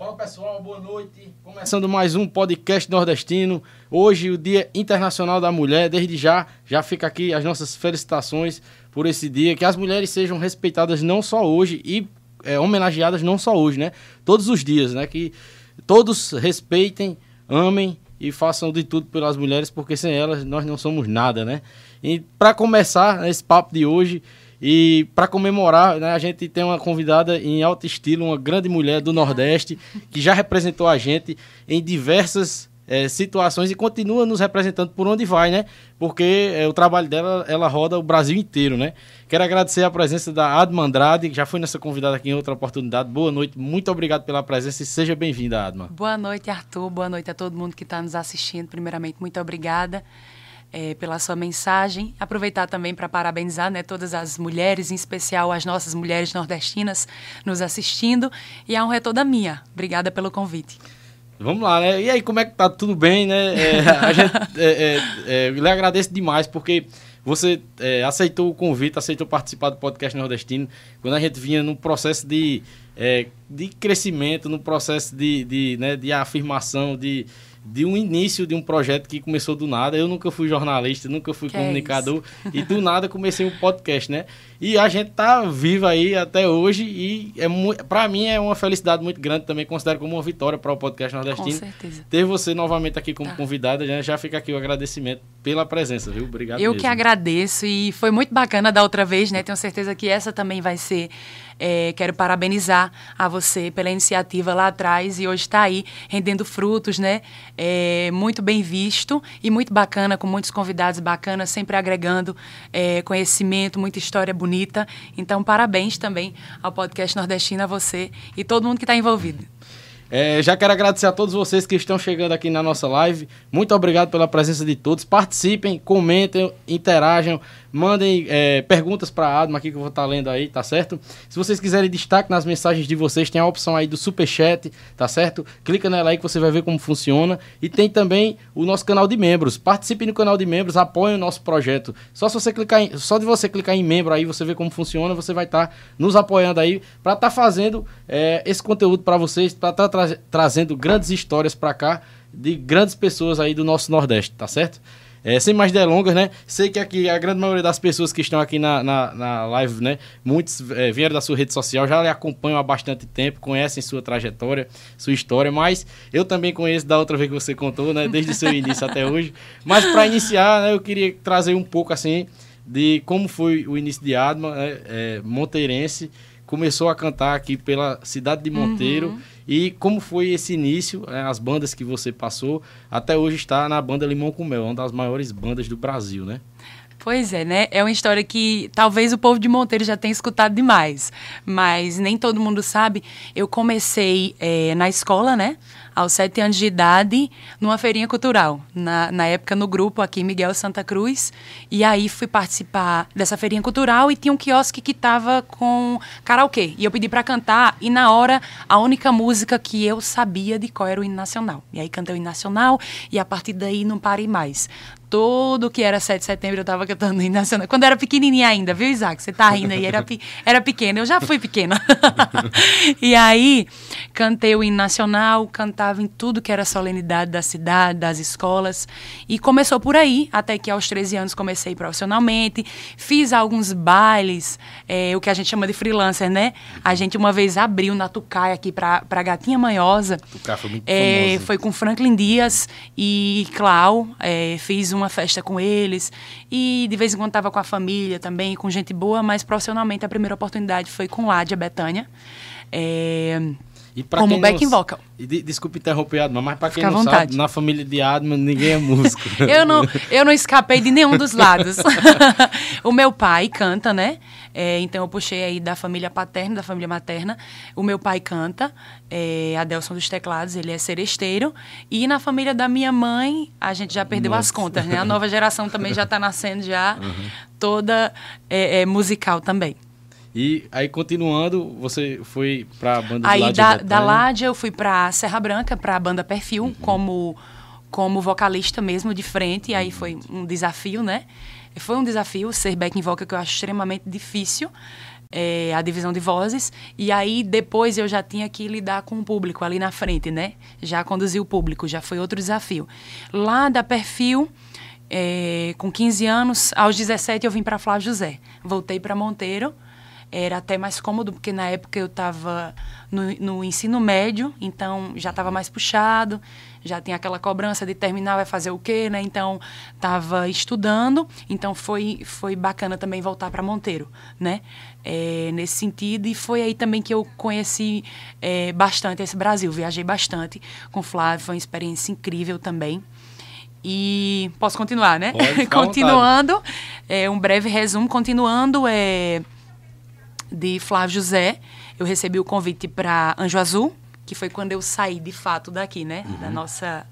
Fala pessoal, boa noite. Começando mais um podcast nordestino. Hoje, o Dia Internacional da Mulher. Desde já, já fica aqui as nossas felicitações por esse dia. Que as mulheres sejam respeitadas não só hoje e é, homenageadas não só hoje, né? Todos os dias, né? Que todos respeitem, amem e façam de tudo pelas mulheres, porque sem elas nós não somos nada, né? E para começar esse papo de hoje, e para comemorar, né, a gente tem uma convidada em alto estilo, uma grande mulher do Nordeste, que já representou a gente em diversas é, situações e continua nos representando por onde vai, né? Porque é, o trabalho dela, ela roda o Brasil inteiro, né? Quero agradecer a presença da Adma Andrade, que já foi nessa convidada aqui em outra oportunidade. Boa noite, muito obrigado pela presença e seja bem-vinda, Adma. Boa noite, Arthur. Boa noite a todo mundo que está nos assistindo. Primeiramente, muito obrigada é, pela sua mensagem. Aproveitar também para parabenizar né, todas as mulheres, em especial as nossas mulheres nordestinas nos assistindo. E a honra é toda minha. Obrigada pelo convite. Vamos lá, né? E aí, como é que tá? Tudo bem, né? É, a gente é, é, é lhe agradeço demais, porque você é, aceitou o convite, aceitou participar do podcast nordestino, quando a gente vinha num processo de, é, de crescimento, num processo de, de, né, de afirmação, de, de um início de um projeto que começou do nada. Eu nunca fui jornalista, nunca fui que é comunicador é e do nada comecei um podcast, né? E a gente tá vivo aí até hoje e é para mim é uma felicidade muito grande também, considero como uma vitória para o podcast nordestino. Com certeza. Ter você novamente aqui como tá. convidada, já, já fica aqui o agradecimento pela presença, viu? Obrigado Eu mesmo. que agradeço e foi muito bacana da outra vez, né? Tenho certeza que essa também vai ser é, quero parabenizar a você pela iniciativa lá atrás e hoje está aí rendendo frutos, né? É, muito bem visto e muito bacana, com muitos convidados bacanas, sempre agregando é, conhecimento, muita história bonita. Então, parabéns também ao podcast Nordestino, a você e todo mundo que está envolvido. É, já quero agradecer a todos vocês que estão chegando aqui na nossa live. Muito obrigado pela presença de todos. Participem, comentem, interajam. Mandem é, perguntas para a Adma aqui que eu vou estar tá lendo aí, tá certo? Se vocês quiserem destaque nas mensagens de vocês, tem a opção aí do super chat, tá certo? Clica nela aí que você vai ver como funciona. E tem também o nosso canal de membros. Participe no canal de membros, apoie o nosso projeto. Só se você clicar em, só de você clicar em membro aí, você vê como funciona, você vai estar tá nos apoiando aí para estar tá fazendo é, esse conteúdo para vocês, para estar tá tra trazendo grandes histórias para cá de grandes pessoas aí do nosso Nordeste, tá certo? É, sem mais delongas, né? Sei que aqui a grande maioria das pessoas que estão aqui na, na, na live, né? Muitos é, vieram da sua rede social, já lhe acompanham há bastante tempo, conhecem sua trajetória, sua história, mas eu também conheço da outra vez que você contou, né? Desde seu início até hoje. Mas para iniciar, né, eu queria trazer um pouco assim de como foi o início de Adma, né? é, monteirense, começou a cantar aqui pela cidade de Monteiro. Uhum. E como foi esse início, né, as bandas que você passou, até hoje está na banda Limão com Mel, uma das maiores bandas do Brasil, né? Pois é, né? É uma história que talvez o povo de Monteiro já tenha escutado demais, mas nem todo mundo sabe. Eu comecei é, na escola, né? Aos sete anos de idade, numa feirinha cultural. Na, na época, no grupo aqui, Miguel Santa Cruz. E aí fui participar dessa feirinha cultural e tinha um quiosque que tava com karaokê. E eu pedi para cantar, e na hora, a única música que eu sabia de qual era o hino nacional. E aí cantei o hino nacional, e a partir daí não parei mais todo que era 7 de setembro eu tava cantando hino nacional. Quando eu era pequenininha ainda, viu, Isaac? Você tá rindo aí, era, era pequena. Eu já fui pequena. e aí, cantei o hino nacional, cantava em tudo que era solenidade da cidade, das escolas. E começou por aí, até que aos 13 anos comecei profissionalmente. Fiz alguns bailes, é, o que a gente chama de freelancer, né? A gente uma vez abriu na Tucai aqui pra, pra Gatinha Manhosa. Tucai foi muito é, Foi com Franklin Dias e Clau. É, fiz um uma festa com eles. E de vez em quando estava com a família também, com gente boa, mas profissionalmente a primeira oportunidade foi com Ládia Betânia. É, como backing não, vocal. De, desculpe interromper, Adma, mas para quem Fica não sabe, na família de Adma ninguém é músico. eu, não, eu não escapei de nenhum dos lados. o meu pai canta, né? É, então eu puxei aí da família paterna, da família materna. O meu pai canta, é, Adelson dos Teclados, ele é seresteiro. E na família da minha mãe, a gente já perdeu Nossa. as contas, né? A nova geração também já está nascendo já, uhum. toda é, é, musical também. E aí, continuando, você foi para a banda aí, Ládia da, da Ládia, eu fui para Serra Branca, para a banda Perfil, uhum. como, como vocalista mesmo, de frente. E aí foi um desafio, né? Foi um desafio ser backing vocal que eu acho extremamente difícil. é, a divisão de vozes, e aí depois eu já tinha que lidar com o público ali na frente, né? Já conduzi o público, já foi outro desafio. Lá da Perfil, é, com 15 anos, aos 17 eu vim para Flávio José. Voltei para Monteiro, era até mais cômodo, porque na época eu estava no, no, ensino médio, então já estava mais puxado, já tinha aquela cobrança de terminar, vai fazer o quê, né? Então, estava estudando, então foi, foi bacana também voltar para Monteiro, né? É, nesse sentido, e foi aí também que eu conheci é, bastante esse Brasil, viajei bastante com o Flávio, foi uma experiência incrível também. E posso continuar, né? continuando, é, um breve resumo, continuando, é de Flávio José, eu recebi o convite para Anjo Azul, que foi quando eu saí de fato daqui, né? Uhum. Da nossa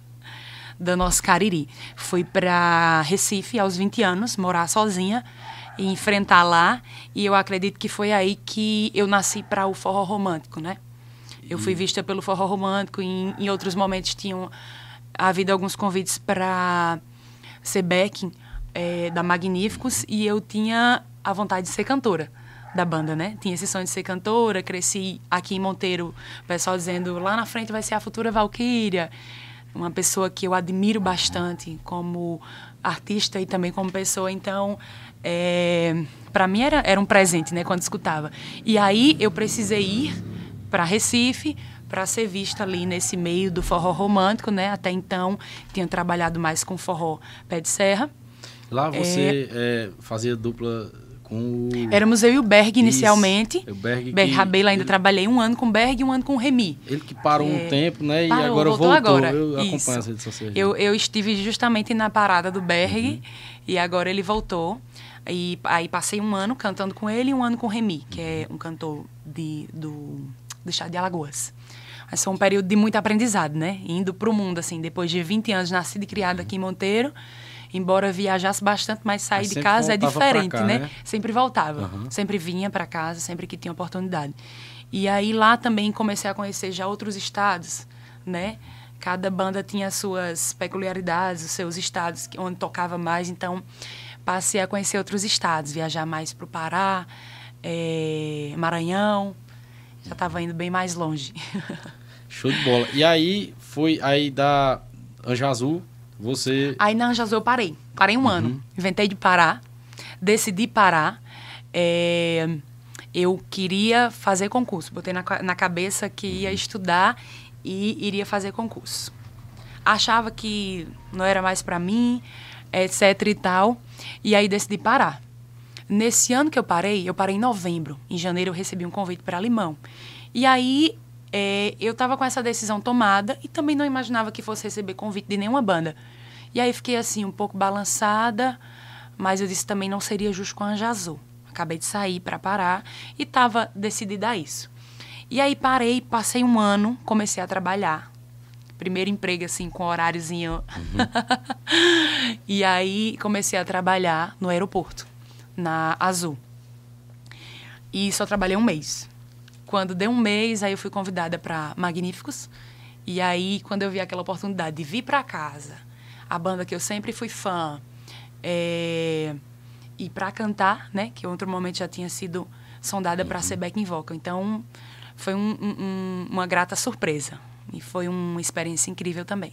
da nossa Cariri. Fui para Recife aos 20 anos, morar sozinha e enfrentar lá, e eu acredito que foi aí que eu nasci para o forró romântico, né? Eu fui vista pelo forró romântico e em, em outros momentos tinham havido alguns convites para ser backing é, da Magníficos e eu tinha a vontade de ser cantora da banda, né? Tinha esse sonho de ser cantora, cresci aqui em Monteiro, o pessoal dizendo lá na frente vai ser a futura Valkyria. Uma pessoa que eu admiro bastante como artista e também como pessoa. Então, é, para mim era, era um presente, né? Quando escutava. E aí eu precisei ir para Recife para ser vista ali nesse meio do forró romântico, né? Até então tinha trabalhado mais com forró pé de serra. Lá você é, é, fazia dupla com o... Éramos eu e o Berg inicialmente. Isso, o Berg, Berg Rabela ainda ele... trabalhei um ano com o Berg e um ano com o Remy. Ele que parou é... um tempo, né? E parou, agora voltou. voltou. Agora. Eu Isso. acompanho as redes sociais. Eu, eu estive justamente na parada do Berg uhum. e agora ele voltou. E aí passei um ano cantando com ele e um ano com o Remy, que é um cantor de, do, do estado de Alagoas. Mas foi um período de muito aprendizado, né? Indo para o mundo, assim, depois de 20 anos, nascido e criado aqui em Monteiro embora viajasse bastante, mas sair mas de casa é diferente, cá, né? né? Sempre voltava, uhum. sempre vinha para casa, sempre que tinha oportunidade. E aí lá também comecei a conhecer já outros estados, né? Cada banda tinha suas peculiaridades, os seus estados onde tocava mais, então passei a conhecer outros estados, viajar mais para o Pará, é, Maranhão, já estava indo bem mais longe. Show de bola. E aí foi aí da Anjo Azul você. Aí na Anjazul eu parei. Parei um uhum. ano. Inventei de parar. Decidi parar. É, eu queria fazer concurso. Botei na, na cabeça que ia estudar e iria fazer concurso. Achava que não era mais para mim, etc e tal. E aí decidi parar. Nesse ano que eu parei, eu parei em novembro. Em janeiro eu recebi um convite para Limão. E aí é, eu estava com essa decisão tomada e também não imaginava que fosse receber convite de nenhuma banda. E aí fiquei assim, um pouco balançada, mas eu disse também não seria justo com a Anja Azul. Acabei de sair para parar e estava decidida a isso. E aí parei, passei um ano, comecei a trabalhar. Primeiro emprego, assim, com horáriozinho. Uhum. e aí comecei a trabalhar no aeroporto, na Azul. E só trabalhei um mês. Quando deu um mês, aí eu fui convidada para Magníficos. E aí, quando eu vi aquela oportunidade de vir para casa, a banda que eu sempre fui fã, é, e para cantar, né, que em outro momento já tinha sido sondada uhum. para ser backing vocal. Então, foi um, um, uma grata surpresa. E foi uma experiência incrível também.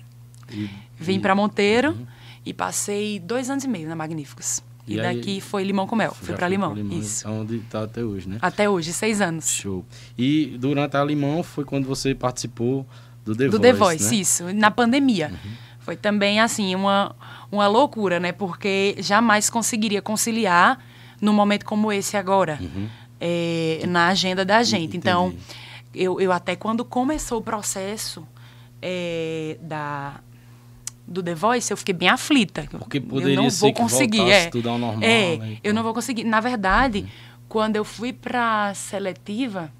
E, Vim para Monteiro uhum. e passei dois anos e meio na Magníficos. E, e daqui aí, foi Limão com Mel. Fui para Limão. Limão. Isso. Onde está até hoje, né? Até hoje, seis anos. Show. E durante a Limão foi quando você participou do The do Voice. Do The Voice, né? isso. Na pandemia. Uhum. Foi também, assim, uma, uma loucura, né? Porque jamais conseguiria conciliar num momento como esse agora. Uhum. É, na agenda da gente. Entendi. Então, eu, eu até quando começou o processo é, da do The Voice, eu fiquei bem aflita. Porque poderia eu não vou conseguir, é. tudo ao normal. É, né, eu não vou conseguir. Na verdade, uhum. quando eu fui para seletiva,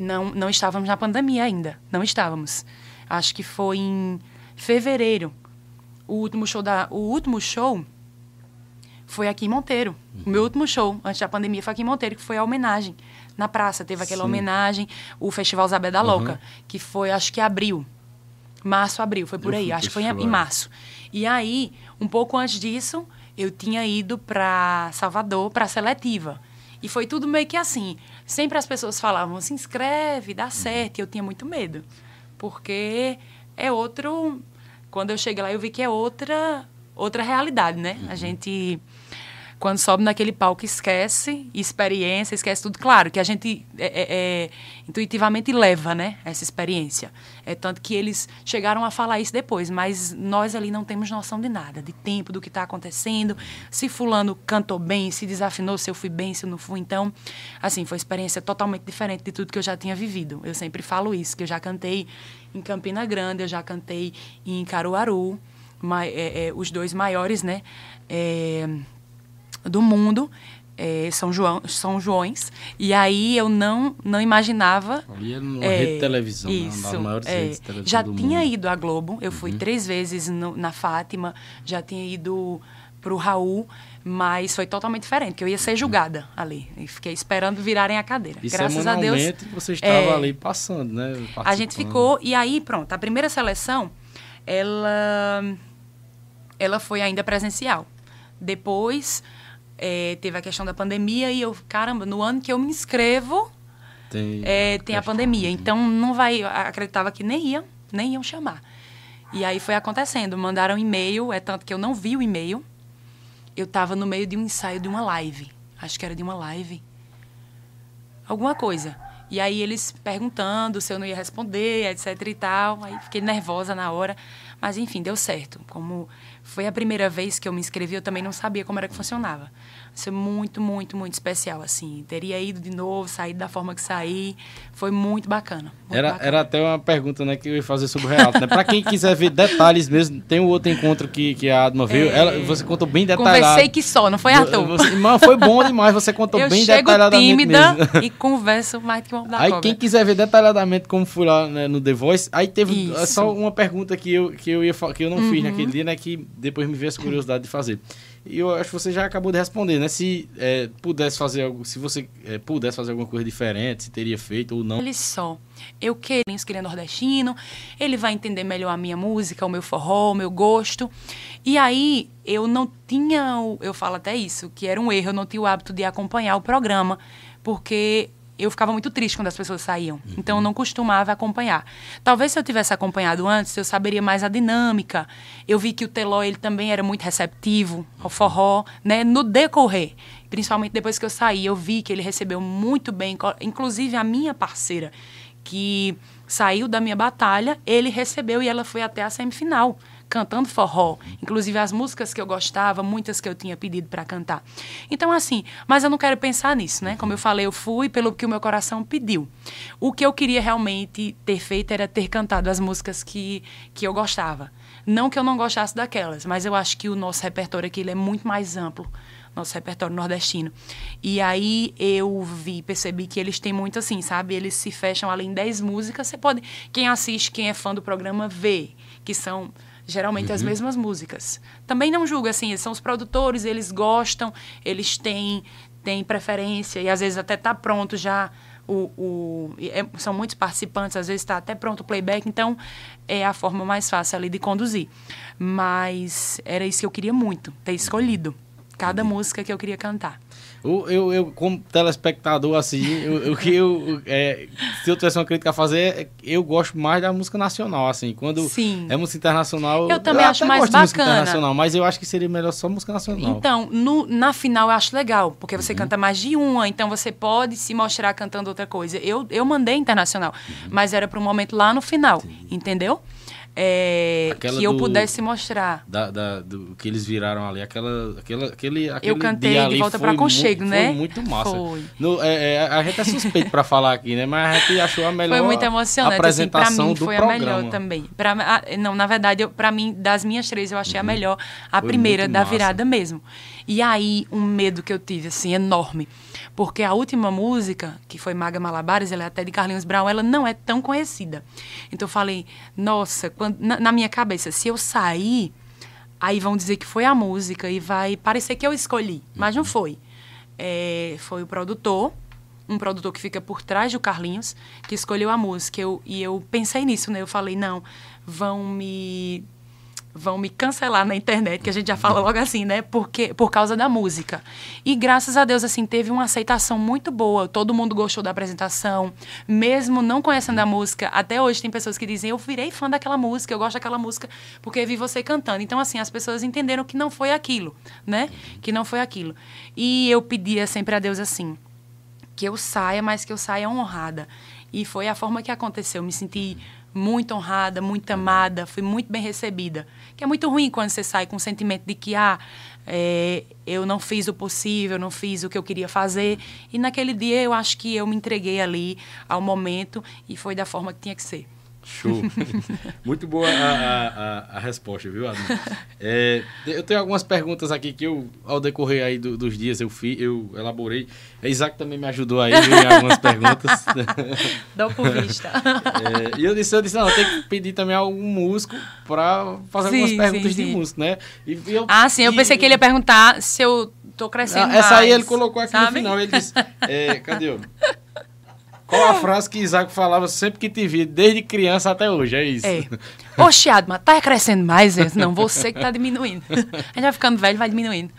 não não estávamos na pandemia ainda, não estávamos. Acho que foi em fevereiro. O último show da o último show foi aqui em Monteiro. Uhum. O meu último show antes da pandemia foi aqui em Monteiro, que foi a homenagem na praça, teve aquela Sim. homenagem, o Festival Zabé da Louca, uhum. que foi acho que abril. Março, abril, foi por eu aí. Acho que foi em, em março. E aí, um pouco antes disso, eu tinha ido para Salvador para seletiva. E foi tudo meio que assim. Sempre as pessoas falavam, se inscreve, dá certo. E eu tinha muito medo. Porque é outro. Quando eu cheguei lá, eu vi que é outra, outra realidade, né? A gente quando sobe naquele palco, esquece experiência, esquece tudo. Claro que a gente é, é, é, intuitivamente leva né, essa experiência. É tanto que eles chegaram a falar isso depois, mas nós ali não temos noção de nada, de tempo, do que está acontecendo, se fulano cantou bem, se desafinou, se eu fui bem, se eu não fui. Então, assim, foi uma experiência totalmente diferente de tudo que eu já tinha vivido. Eu sempre falo isso, que eu já cantei em Campina Grande, eu já cantei em Caruaru, é, é, os dois maiores, né? É, do mundo, é, São João, São Joões. E aí eu não não imaginava. Ali era uma é, rede de televisão, isso, né? uma das maiores é, redes de televisão Já tinha mundo. ido à Globo, eu fui uhum. três vezes no, na Fátima, já tinha ido para o Raul, mas foi totalmente diferente, que eu ia ser julgada ali. E fiquei esperando virarem a cadeira. E Graças a Deus. você estava é, ali passando, né? A gente ficou, e aí, pronto, a primeira seleção, ela, ela foi ainda presencial. Depois é, teve a questão da pandemia e eu, caramba, no ano que eu me inscrevo, tem, é, tem a pandemia. Então não vai, acreditava que nem iam, nem iam chamar. E aí foi acontecendo, mandaram e-mail, é tanto que eu não vi o e-mail. Eu estava no meio de um ensaio de uma live. Acho que era de uma live. Alguma coisa. E aí eles perguntando se eu não ia responder, etc e tal. Aí fiquei nervosa na hora. Mas enfim, deu certo. Como foi a primeira vez que eu me inscrevi, eu também não sabia como era que funcionava. Isso é muito, muito, muito especial, assim. Teria ido de novo, saído da forma que saí. Foi muito bacana. Muito era, bacana. era até uma pergunta né, que eu ia fazer sobre o Realto. Né? Para quem quiser ver detalhes mesmo, tem um outro encontro que, que a Adma veio. É... Ela, você contou bem detalhado. Conversei que só, não foi Arthur. Você, mas foi bom demais, você contou eu bem detalhadamente tímida mesmo. e converso mais que uma da Aí cobra. quem quiser ver detalhadamente como fui lá né, no The Voice, aí teve Isso. só uma pergunta que eu, que eu, ia, que eu não uhum. fiz naquele dia, né? Que depois me veio essa curiosidade de fazer. E eu acho que você já acabou de responder, né? Se é, pudesse fazer algo, se você é, pudesse fazer alguma coisa diferente, se teria feito ou não. Ele só. Eu queria, que ele é nordestino, ele vai entender melhor a minha música, o meu forró, o meu gosto. E aí eu não tinha, eu falo até isso, que era um erro, eu não tinha o hábito de acompanhar o programa, porque eu ficava muito triste quando as pessoas saíam. Uhum. Então eu não costumava acompanhar. Talvez se eu tivesse acompanhado antes, eu saberia mais a dinâmica. Eu vi que o Teló ele também era muito receptivo ao forró, né, no decorrer. Principalmente depois que eu saí, eu vi que ele recebeu muito bem, inclusive a minha parceira que saiu da minha batalha, ele recebeu e ela foi até a semifinal cantando forró, inclusive as músicas que eu gostava, muitas que eu tinha pedido para cantar. Então assim, mas eu não quero pensar nisso, né? Como eu falei, eu fui pelo que o meu coração pediu. O que eu queria realmente ter feito era ter cantado as músicas que que eu gostava. Não que eu não gostasse daquelas, mas eu acho que o nosso repertório aqui é muito mais amplo nosso repertório nordestino. E aí eu vi, percebi que eles têm muito assim, sabe? Eles se fecham ali em 10 músicas. Você pode, quem assiste, quem é fã do programa, vê que são geralmente uhum. as mesmas músicas. Também não julgo assim, eles são os produtores, eles gostam, eles têm, têm preferência e às vezes até tá pronto já o, o é, são muitos participantes, às vezes está até pronto o playback, então é a forma mais fácil ali de conduzir. Mas era isso que eu queria muito, ter escolhido cada música que eu queria cantar. Eu, eu, eu como telespectador, assim, o que eu, é, se eu tivesse uma crítica a fazer, é, eu gosto mais da música nacional, assim. Quando Sim. é música internacional. Eu também eu acho mais bacana. música internacional, mas eu acho que seria melhor só música nacional. Então, no, na final eu acho legal, porque você uhum. canta mais de uma, então você pode se mostrar cantando outra coisa. Eu, eu mandei internacional, uhum. mas era para um momento lá no final, Entendi. entendeu? É, que eu do, pudesse mostrar. Da, da, do que eles viraram ali, aquela, aquela, aquele, aquele Eu cantei de volta para Conchego, né? Foi muito massa. Foi. No, é, é, a gente é suspeito para falar aqui, né? Mas a gente achou a melhor Foi muito emocionante. apresentação assim, pra mim do foi programa. a melhor também. Pra, não, na verdade, para mim, das minhas três, eu achei uhum. a melhor. A foi primeira, da massa. virada mesmo. E aí, um medo que eu tive, assim, enorme porque a última música, que foi Maga Malabares, ela é até de Carlinhos Brown, ela não é tão conhecida. Então eu falei, nossa, quando, na, na minha cabeça, se eu sair, aí vão dizer que foi a música e vai parecer que eu escolhi, mas não foi. É, foi o produtor, um produtor que fica por trás do Carlinhos, que escolheu a música. Eu, e eu pensei nisso, né? Eu falei, não, vão me vão me cancelar na internet, que a gente já fala logo assim, né? Porque, por causa da música. E graças a Deus, assim, teve uma aceitação muito boa. Todo mundo gostou da apresentação. Mesmo não conhecendo a música, até hoje tem pessoas que dizem, eu virei fã daquela música, eu gosto daquela música porque vi você cantando. Então, assim, as pessoas entenderam que não foi aquilo, né? Que não foi aquilo. E eu pedia sempre a Deus assim, que eu saia, mas que eu saia honrada. E foi a forma que aconteceu. Eu me senti muito honrada, muito amada, fui muito bem recebida. Que é muito ruim quando você sai com o sentimento de que, ah, é, eu não fiz o possível, não fiz o que eu queria fazer. E naquele dia eu acho que eu me entreguei ali ao momento e foi da forma que tinha que ser. Show. Muito boa a, a, a, resposta, viu, Adão? É, eu tenho algumas perguntas aqui que eu, ao decorrer aí do, dos dias, eu fiz, eu elaborei. A Isaac também me ajudou aí em algumas perguntas. Dá por vista. É, e eu disse, eu disse, não, eu tenho que pedir também algum músico para fazer sim, algumas perguntas sim, sim. de músico, né? E, eu, ah, sim, eu pensei que ele ia perguntar se eu tô crescendo Essa mais, aí ele colocou aqui sabe? no final, ele disse, é, cadê eu? Qual a frase que Isaac falava sempre que te via, desde criança até hoje? É isso. É. Oxe, Adma, tá crescendo mais? Não, você que tá diminuindo. A gente vai ficando velho, vai diminuindo.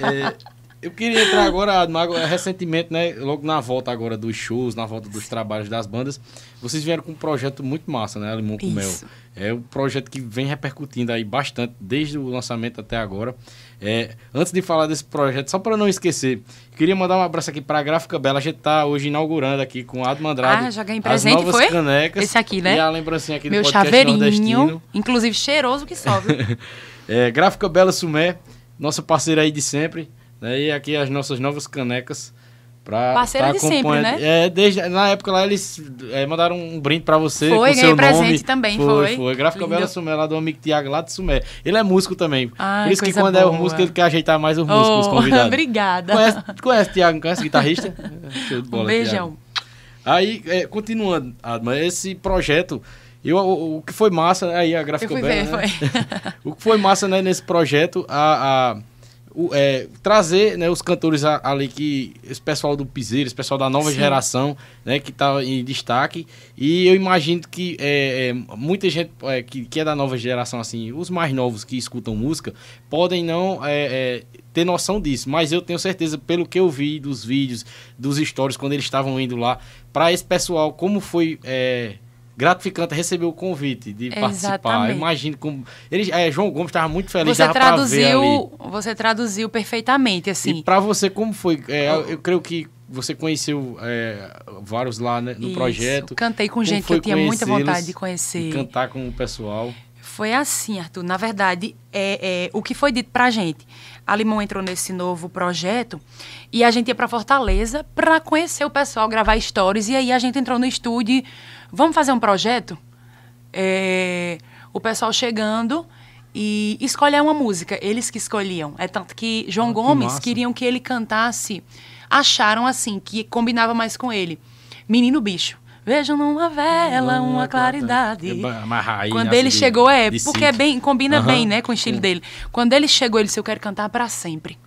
É, eu queria entrar agora, Adma, recentemente, né? Logo na volta agora dos shows, na volta dos trabalhos das bandas, vocês vieram com um projeto muito massa, né? Limão com Mel. É um projeto que vem repercutindo aí bastante, desde o lançamento até agora. É, antes de falar desse projeto, só para não esquecer, queria mandar um abraço aqui para a Gráfica Bela. A gente está hoje inaugurando aqui com o Admo Andrade. Ah, já ganhei presente, as novas foi? canecas. Esse aqui, né? E a lembrancinha aqui Meu do podcast chaveirinho, nordestino. inclusive cheiroso que sobe. é, Gráfica Bela Sumé, nossa parceira aí de sempre. Né? E aqui as nossas novas canecas. Pra, pra de sempre, né? É, desde, na época lá eles é, mandaram um brinde pra você foi, com seu nome. presente também, foi. Foi, foi. Gráfica Bela Sumé, lá do amigo Tiago, lá de Sumé. Ele é músico também. Ai, Por isso que quando boa. é o músico, ele quer ajeitar mais os músicos, oh, os convidados. Obrigada. Conhece, conhece Tiago, conhece guitarrista? Show de bola, um beijão. Thiago. Aí, é, continuando, Adma, esse projeto... Eu, o, o, que foi massa, aí a gráfica Bela, ver, né? foi. o que foi massa né, nesse projeto, a, a o, é, trazer né, os cantores ali que esse pessoal do Piseiro, esse pessoal da nova Sim. geração, né, que está em destaque. E eu imagino que é, é, muita gente é, que, que é da nova geração, assim, os mais novos que escutam música, podem não é, é, ter noção disso. Mas eu tenho certeza, pelo que eu vi dos vídeos, dos stories, quando eles estavam indo lá, para esse pessoal, como foi gratificante receber o convite de Exatamente. participar. Imagino como. Ele, é, João Gomes estava muito feliz. Você traduziu, você traduziu perfeitamente, assim. E para você, como foi? É, eu, eu creio que você conheceu é, vários lá né, no Isso. projeto. Cantei com como gente que eu tinha muita vontade de conhecer. cantar com o pessoal. Foi assim, Arthur. Na verdade, é, é o que foi dito pra gente. A Limão entrou nesse novo projeto e a gente ia para Fortaleza para conhecer o pessoal, gravar stories. E aí a gente entrou no estúdio vamos fazer um projeto? É, o pessoal chegando e escolher uma música, eles que escolhiam. É tanto que João Gomes que queriam que ele cantasse, acharam assim, que combinava mais com ele. Menino Bicho. Vejo numa vela uma claridade. É Quando ele chegou, é, porque é bem, combina bem, né, com o estilo dele. Quando ele chegou, ele disse, eu quero cantar para sempre.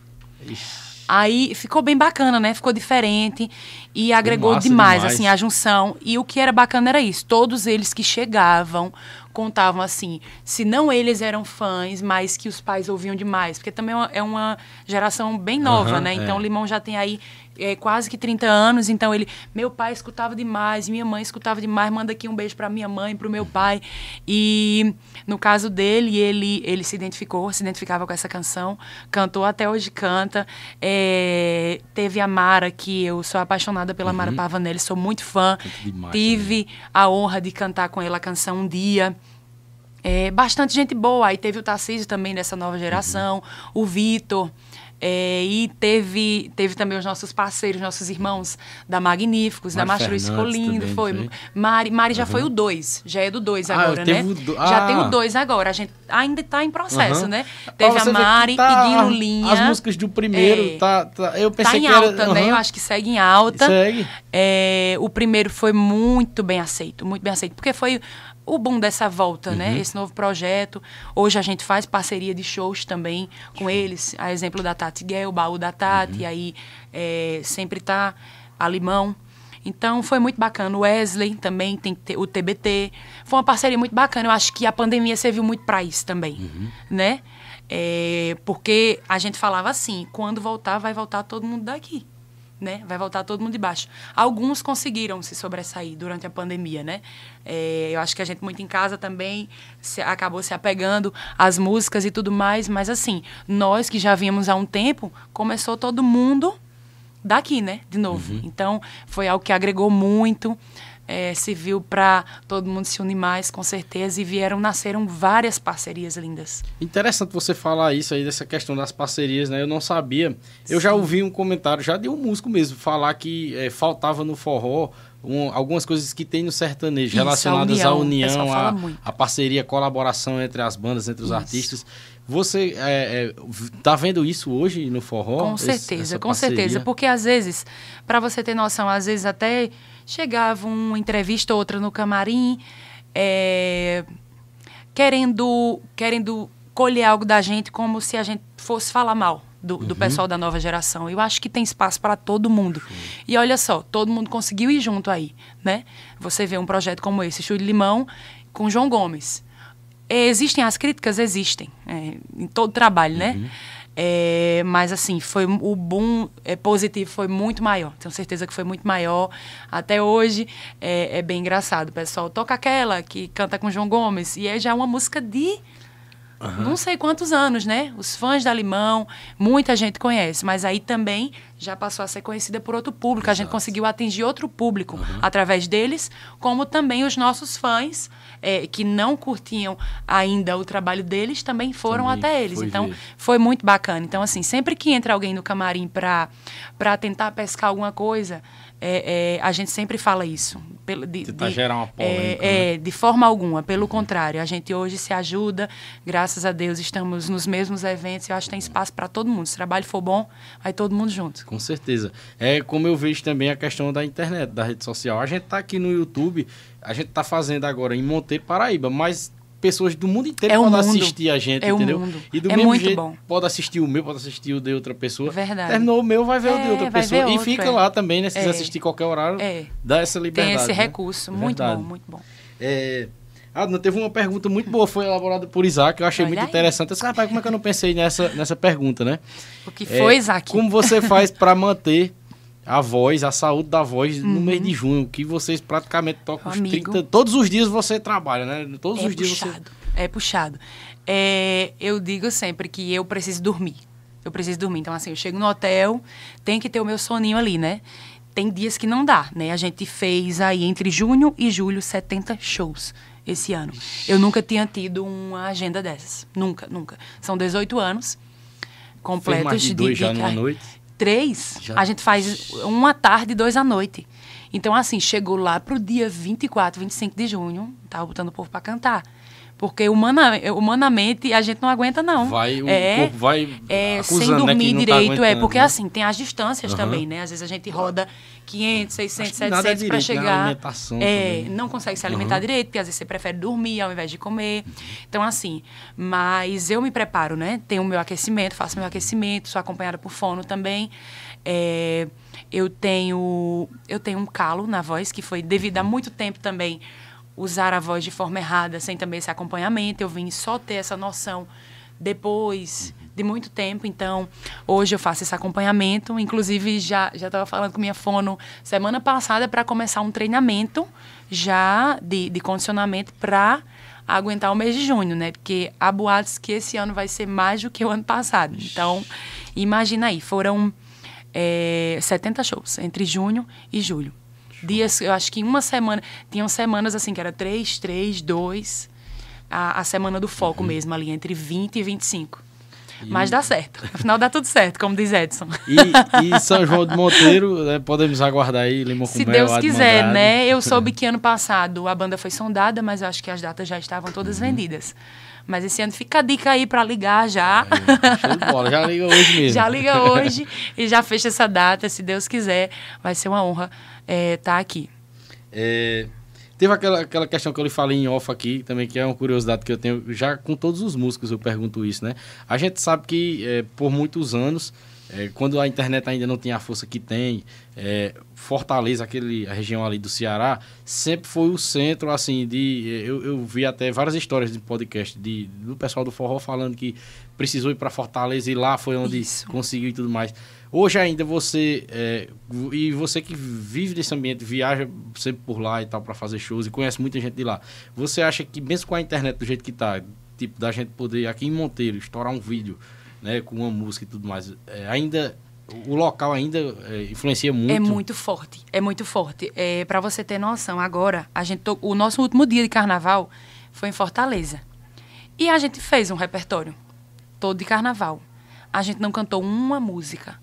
Ixi. Aí ficou bem bacana, né? Ficou diferente e agregou demais, demais, assim, a junção. E o que era bacana era isso. Todos eles que chegavam contavam assim, se não eles eram fãs, mas que os pais ouviam demais. Porque também é uma é geração bem nova, uhum, né? Então é. o Limão já tem aí é, quase que 30 anos, então ele, meu pai escutava demais, minha mãe escutava demais, manda aqui um beijo para minha mãe, para o meu pai. E no caso dele, ele, ele se identificou, se identificava com essa canção, cantou até hoje canta. É, teve a Mara, que eu sou apaixonada pela uhum. Mara Pavanelli, sou muito fã. Demais, tive né? a honra de cantar com ela a canção um dia. É, bastante gente boa. Aí teve o Tarcísio também dessa nova geração, uhum. o Vitor. É, e teve, teve também os nossos parceiros, nossos irmãos da Magníficos, Mari da Mastruz ficou lindo. Foi. Mari, Mari já uhum. foi o 2, já é do 2 ah, agora, né? Do... Ah. Já tem o 2 agora. A gente ainda está em processo, uhum. né? Teve a Mari, tá, Iguinho Linha. As músicas do primeiro, é, tá, tá, eu pensei tá em que alta, era, né? Eu acho que segue em alta. Segue. É, o primeiro foi muito bem aceito, muito bem aceito, porque foi o bom dessa volta, né? uhum. né? Esse novo projeto. Hoje a gente faz parceria de shows também com eles. A exemplo da Tati Guel, o baú da Tati, uhum. aí é, sempre tá a Limão. Então foi muito bacana. O Wesley também tem o TBT. Foi uma parceria muito bacana. Eu acho que a pandemia serviu muito para isso também, uhum. né? É, porque a gente falava assim, quando voltar, vai voltar todo mundo daqui. Né? Vai voltar todo mundo de baixo. Alguns conseguiram se sobressair durante a pandemia, né? É, eu acho que a gente muito em casa também se, acabou se apegando às músicas e tudo mais, mas assim, nós que já vínhamos há um tempo, começou todo mundo daqui, né? De novo. Uhum. Então, foi algo que agregou muito é, serviu para todo mundo se unir mais, com certeza, e vieram, nasceram várias parcerias lindas. Interessante você falar isso aí, dessa questão das parcerias, né? Eu não sabia. Eu Sim. já ouvi um comentário, já de um músico mesmo, falar que é, faltava no forró um, algumas coisas que tem no sertanejo Isso, relacionadas à união, à, à parceria, colaboração entre as bandas, entre os Isso. artistas. Você é, é, tá vendo isso hoje no forró? Com certeza, com certeza. Porque às vezes, para você ter noção, às vezes até chegava uma entrevista ou outra no camarim, é, querendo, querendo colher algo da gente como se a gente fosse falar mal do, do uhum. pessoal da nova geração. Eu acho que tem espaço para todo mundo. Uhum. E olha só, todo mundo conseguiu ir junto aí, né? Você vê um projeto como esse, Chu de Limão, com João Gomes. Existem as críticas? Existem. É, em todo trabalho, né? É, mas assim, foi o boom é, positivo foi muito maior. Tenho certeza que foi muito maior. Até hoje é, é, bem engraçado. O pessoal toca aquela que canta com João Gomes. E é já uma música de uhum. não sei quantos anos, né? Os fãs da Limão, muita gente conhece. Mas aí também já passou a ser conhecida por outro público. Exato. A gente conseguiu atingir outro público uhum. através deles, como também os nossos fãs é, que não curtiam ainda o trabalho deles também foram também até eles. Então, ver. foi muito bacana. Então, assim, sempre que entra alguém no camarim para tentar pescar alguma coisa, é, é, a gente sempre fala isso. Pelo, de, Tentar de, gerar uma polêmica. É, né? É, de forma alguma, pelo uhum. contrário. A gente hoje se ajuda, graças a Deus estamos nos mesmos eventos e eu acho que tem espaço para todo mundo. Se o trabalho for bom, vai todo mundo junto. Com certeza. É como eu vejo também a questão da internet, da rede social. A gente está aqui no YouTube, a gente está fazendo agora em Monteiro, Paraíba, mas pessoas do mundo inteiro é podem assistir a gente, é entendeu? E do é mesmo jeito, bom. pode assistir o meu, pode assistir o de outra pessoa. Verdade. Terminou o meu, vai ver é, o de é, outra pessoa. E outro, fica é. lá também, né? Se quiser assistir qualquer horário, dá essa liberdade. Tem esse né? recurso. Muito Verdade. bom, muito bom. É... Adna, teve uma pergunta muito boa, foi elaborada por Isaac, eu achei Olha muito aí. interessante. Eu disse, rapaz, como é que eu não pensei nessa, nessa pergunta, né? O que foi, Isaac? Como você faz para manter a voz, a saúde da voz uhum. no mês de junho, que vocês praticamente tocam os 30. Todos os dias você trabalha, né? Todos é os dias puxado, você. É puxado. É, eu digo sempre que eu preciso dormir. Eu preciso dormir. Então, assim, eu chego no hotel, tem que ter o meu soninho ali, né? Tem dias que não dá, né? A gente fez aí entre junho e julho 70 shows esse ano. Eu nunca tinha tido uma agenda dessas. Nunca, nunca. São 18 anos completos Fez mais de, dois de, já numa noite? Três. Já. A gente faz uma tarde e dois à noite. Então, assim, chegou lá pro dia 24, 25 de junho, tava botando o povo para cantar. Porque humana, humanamente a gente não aguenta, não. Vai, o é, corpo vai é, acusando, sem né, dormir né, direito. Tá é, porque né? assim, tem as distâncias uhum. também, né? Às vezes a gente roda 500, 600, 700 para chegar. É, não consegue se alimentar uhum. direito, porque às vezes você prefere dormir ao invés de comer. Então, assim, mas eu me preparo, né? Tenho o meu aquecimento, faço meu aquecimento, sou acompanhada por fono também. É, eu tenho eu tenho um calo na voz que foi devido a muito tempo também usar a voz de forma errada, sem também esse acompanhamento. Eu vim só ter essa noção depois de muito tempo. Então, hoje eu faço esse acompanhamento. Inclusive, já já estava falando com minha fono semana passada para começar um treinamento já de, de condicionamento para aguentar o mês de junho, né? Porque há boatos que esse ano vai ser mais do que o ano passado. Então, imagina aí, foram é, 70 shows entre junho e julho dias, eu acho que em uma semana, tinham semanas assim que era três, três, dois, a, a semana do foco uhum. mesmo ali, entre 20 e 25. E... Mas dá certo. Afinal, dá tudo certo, como diz Edson. E, e São João de Monteiro, né, podemos aguardar aí Limão com Se Mel, Deus quiser, né? Eu soube que ano passado a banda foi sondada, mas eu acho que as datas já estavam todas uhum. vendidas. Mas esse ano fica a dica aí para ligar já. É, show de bola, já liga hoje mesmo. já liga hoje e já fecha essa data, se Deus quiser. Vai ser uma honra estar é, tá aqui. É, teve aquela, aquela questão que eu lhe falei em off aqui, também, que é uma curiosidade que eu tenho, já com todos os músicos eu pergunto isso, né? A gente sabe que é, por muitos anos é, quando a internet ainda não tinha a força que tem, é, Fortaleza, aquele, a região ali do Ceará, sempre foi o centro, assim, de... Eu, eu vi até várias histórias de podcast de, do pessoal do forró falando que precisou ir para Fortaleza e lá foi onde Isso. conseguiu e tudo mais. Hoje ainda você, é, e você que vive nesse ambiente, viaja sempre por lá e tal para fazer shows e conhece muita gente de lá, você acha que mesmo com a internet do jeito que tá, tipo, da gente poder aqui em Monteiro estourar um vídeo, né, com uma música e tudo mais, é, ainda o local ainda é, influencia muito. É muito forte, é muito forte. É, para você ter noção, agora a gente to... o nosso último dia de carnaval foi em Fortaleza e a gente fez um repertório todo de carnaval. A gente não cantou uma música,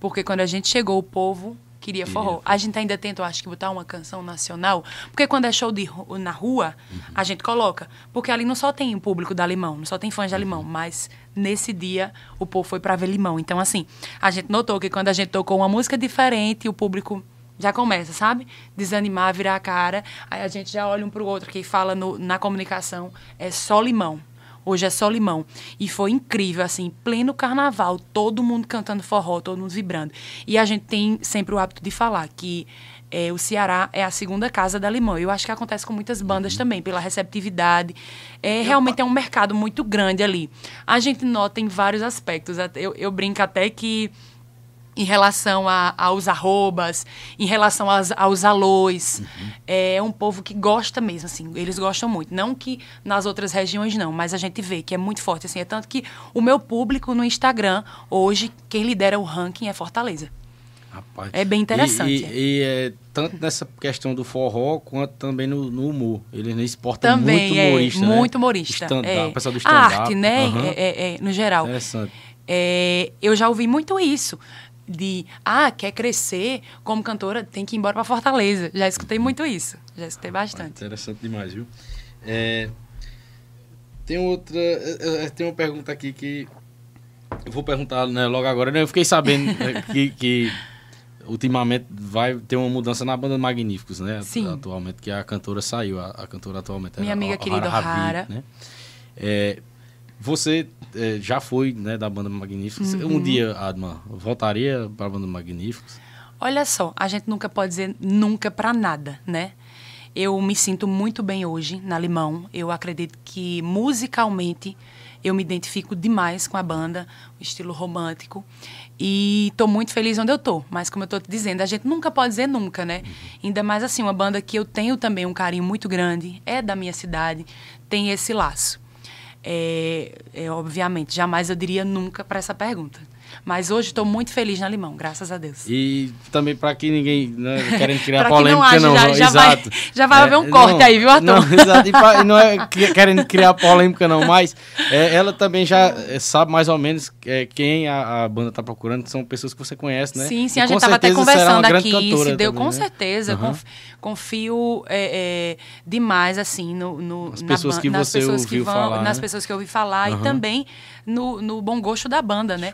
porque quando a gente chegou o povo queria forró. A gente ainda tenta, eu acho que botar uma canção nacional, porque quando é show de, na rua, uhum. a gente coloca. Porque ali não só tem o público da Limão, não só tem fãs da Limão, uhum. mas nesse dia o povo foi para ver Limão. Então, assim, a gente notou que quando a gente tocou uma música diferente, o público já começa, sabe? Desanimar, virar a cara. Aí a gente já olha um pro outro, que fala no, na comunicação, é só limão. Hoje é só limão. E foi incrível, assim, pleno carnaval, todo mundo cantando forró, todo mundo vibrando. E a gente tem sempre o hábito de falar que é, o Ceará é a segunda casa da Limão. Eu acho que acontece com muitas bandas uhum. também, pela receptividade. É, realmente é um mercado muito grande ali. A gente nota em vários aspectos. Eu, eu brinco até que em relação a, aos arrobas, em relação aos, aos alôs. Uhum. É um povo que gosta mesmo, assim, eles gostam muito. Não que nas outras regiões não, mas a gente vê que é muito forte, assim. É tanto que o meu público no Instagram, hoje, quem lidera o ranking é Fortaleza. Rapaz. É bem interessante. E, e, e é, tanto nessa questão do forró, quanto também no, no humor. Eles exportam também, muito humorista, é, né? Muito humorista. Stand é. do stand-up. Arte, né? Uhum. É, é, no geral. Interessante. É, eu já ouvi muito isso de ah, quer crescer como cantora, tem que ir embora para Fortaleza. Já escutei muito isso. Já escutei bastante. interessante demais, viu? É, tem outra. É, é, tem uma pergunta aqui que. Eu vou perguntar né, logo agora. Né? Eu fiquei sabendo né, que, que ultimamente vai ter uma mudança na banda Magníficos, né? Sim. Atualmente, que a cantora saiu. A, a cantora atualmente Minha amiga querida Rara. Né? É, você é, já foi né, da banda Magníficos. Uhum. Um dia, Adma, voltaria para a banda Magníficos? Olha só, a gente nunca pode dizer nunca para nada, né? Eu me sinto muito bem hoje na Limão. Eu acredito que musicalmente eu me identifico demais com a banda, o estilo romântico. E estou muito feliz onde eu estou. Mas como eu estou te dizendo, a gente nunca pode dizer nunca, né? Uhum. Ainda mais assim, uma banda que eu tenho também um carinho muito grande, é da minha cidade, tem esse laço. É, é, obviamente, jamais eu diria nunca para essa pergunta. Mas hoje estou muito feliz na Limão, graças a Deus. E também para que ninguém né, querendo criar polêmica, não, não, já, já exato. Vai, já vai é, haver um corte não, aí, viu, Arthur? Não, exato. E, pra, e não é querendo criar polêmica, não, mas é, ela também já é, sabe mais ou menos é, quem a, a banda está procurando, são pessoas que você conhece, né? Sim, sim, e a gente estava até conversando aqui, se deu também, com né? certeza. Uhum. confio é, é, demais, assim, no, no, nas pessoas que nas você pessoas ouviu que vão, falar. Nas né? pessoas que eu ouvi falar uhum. e também no, no bom gosto da banda, né?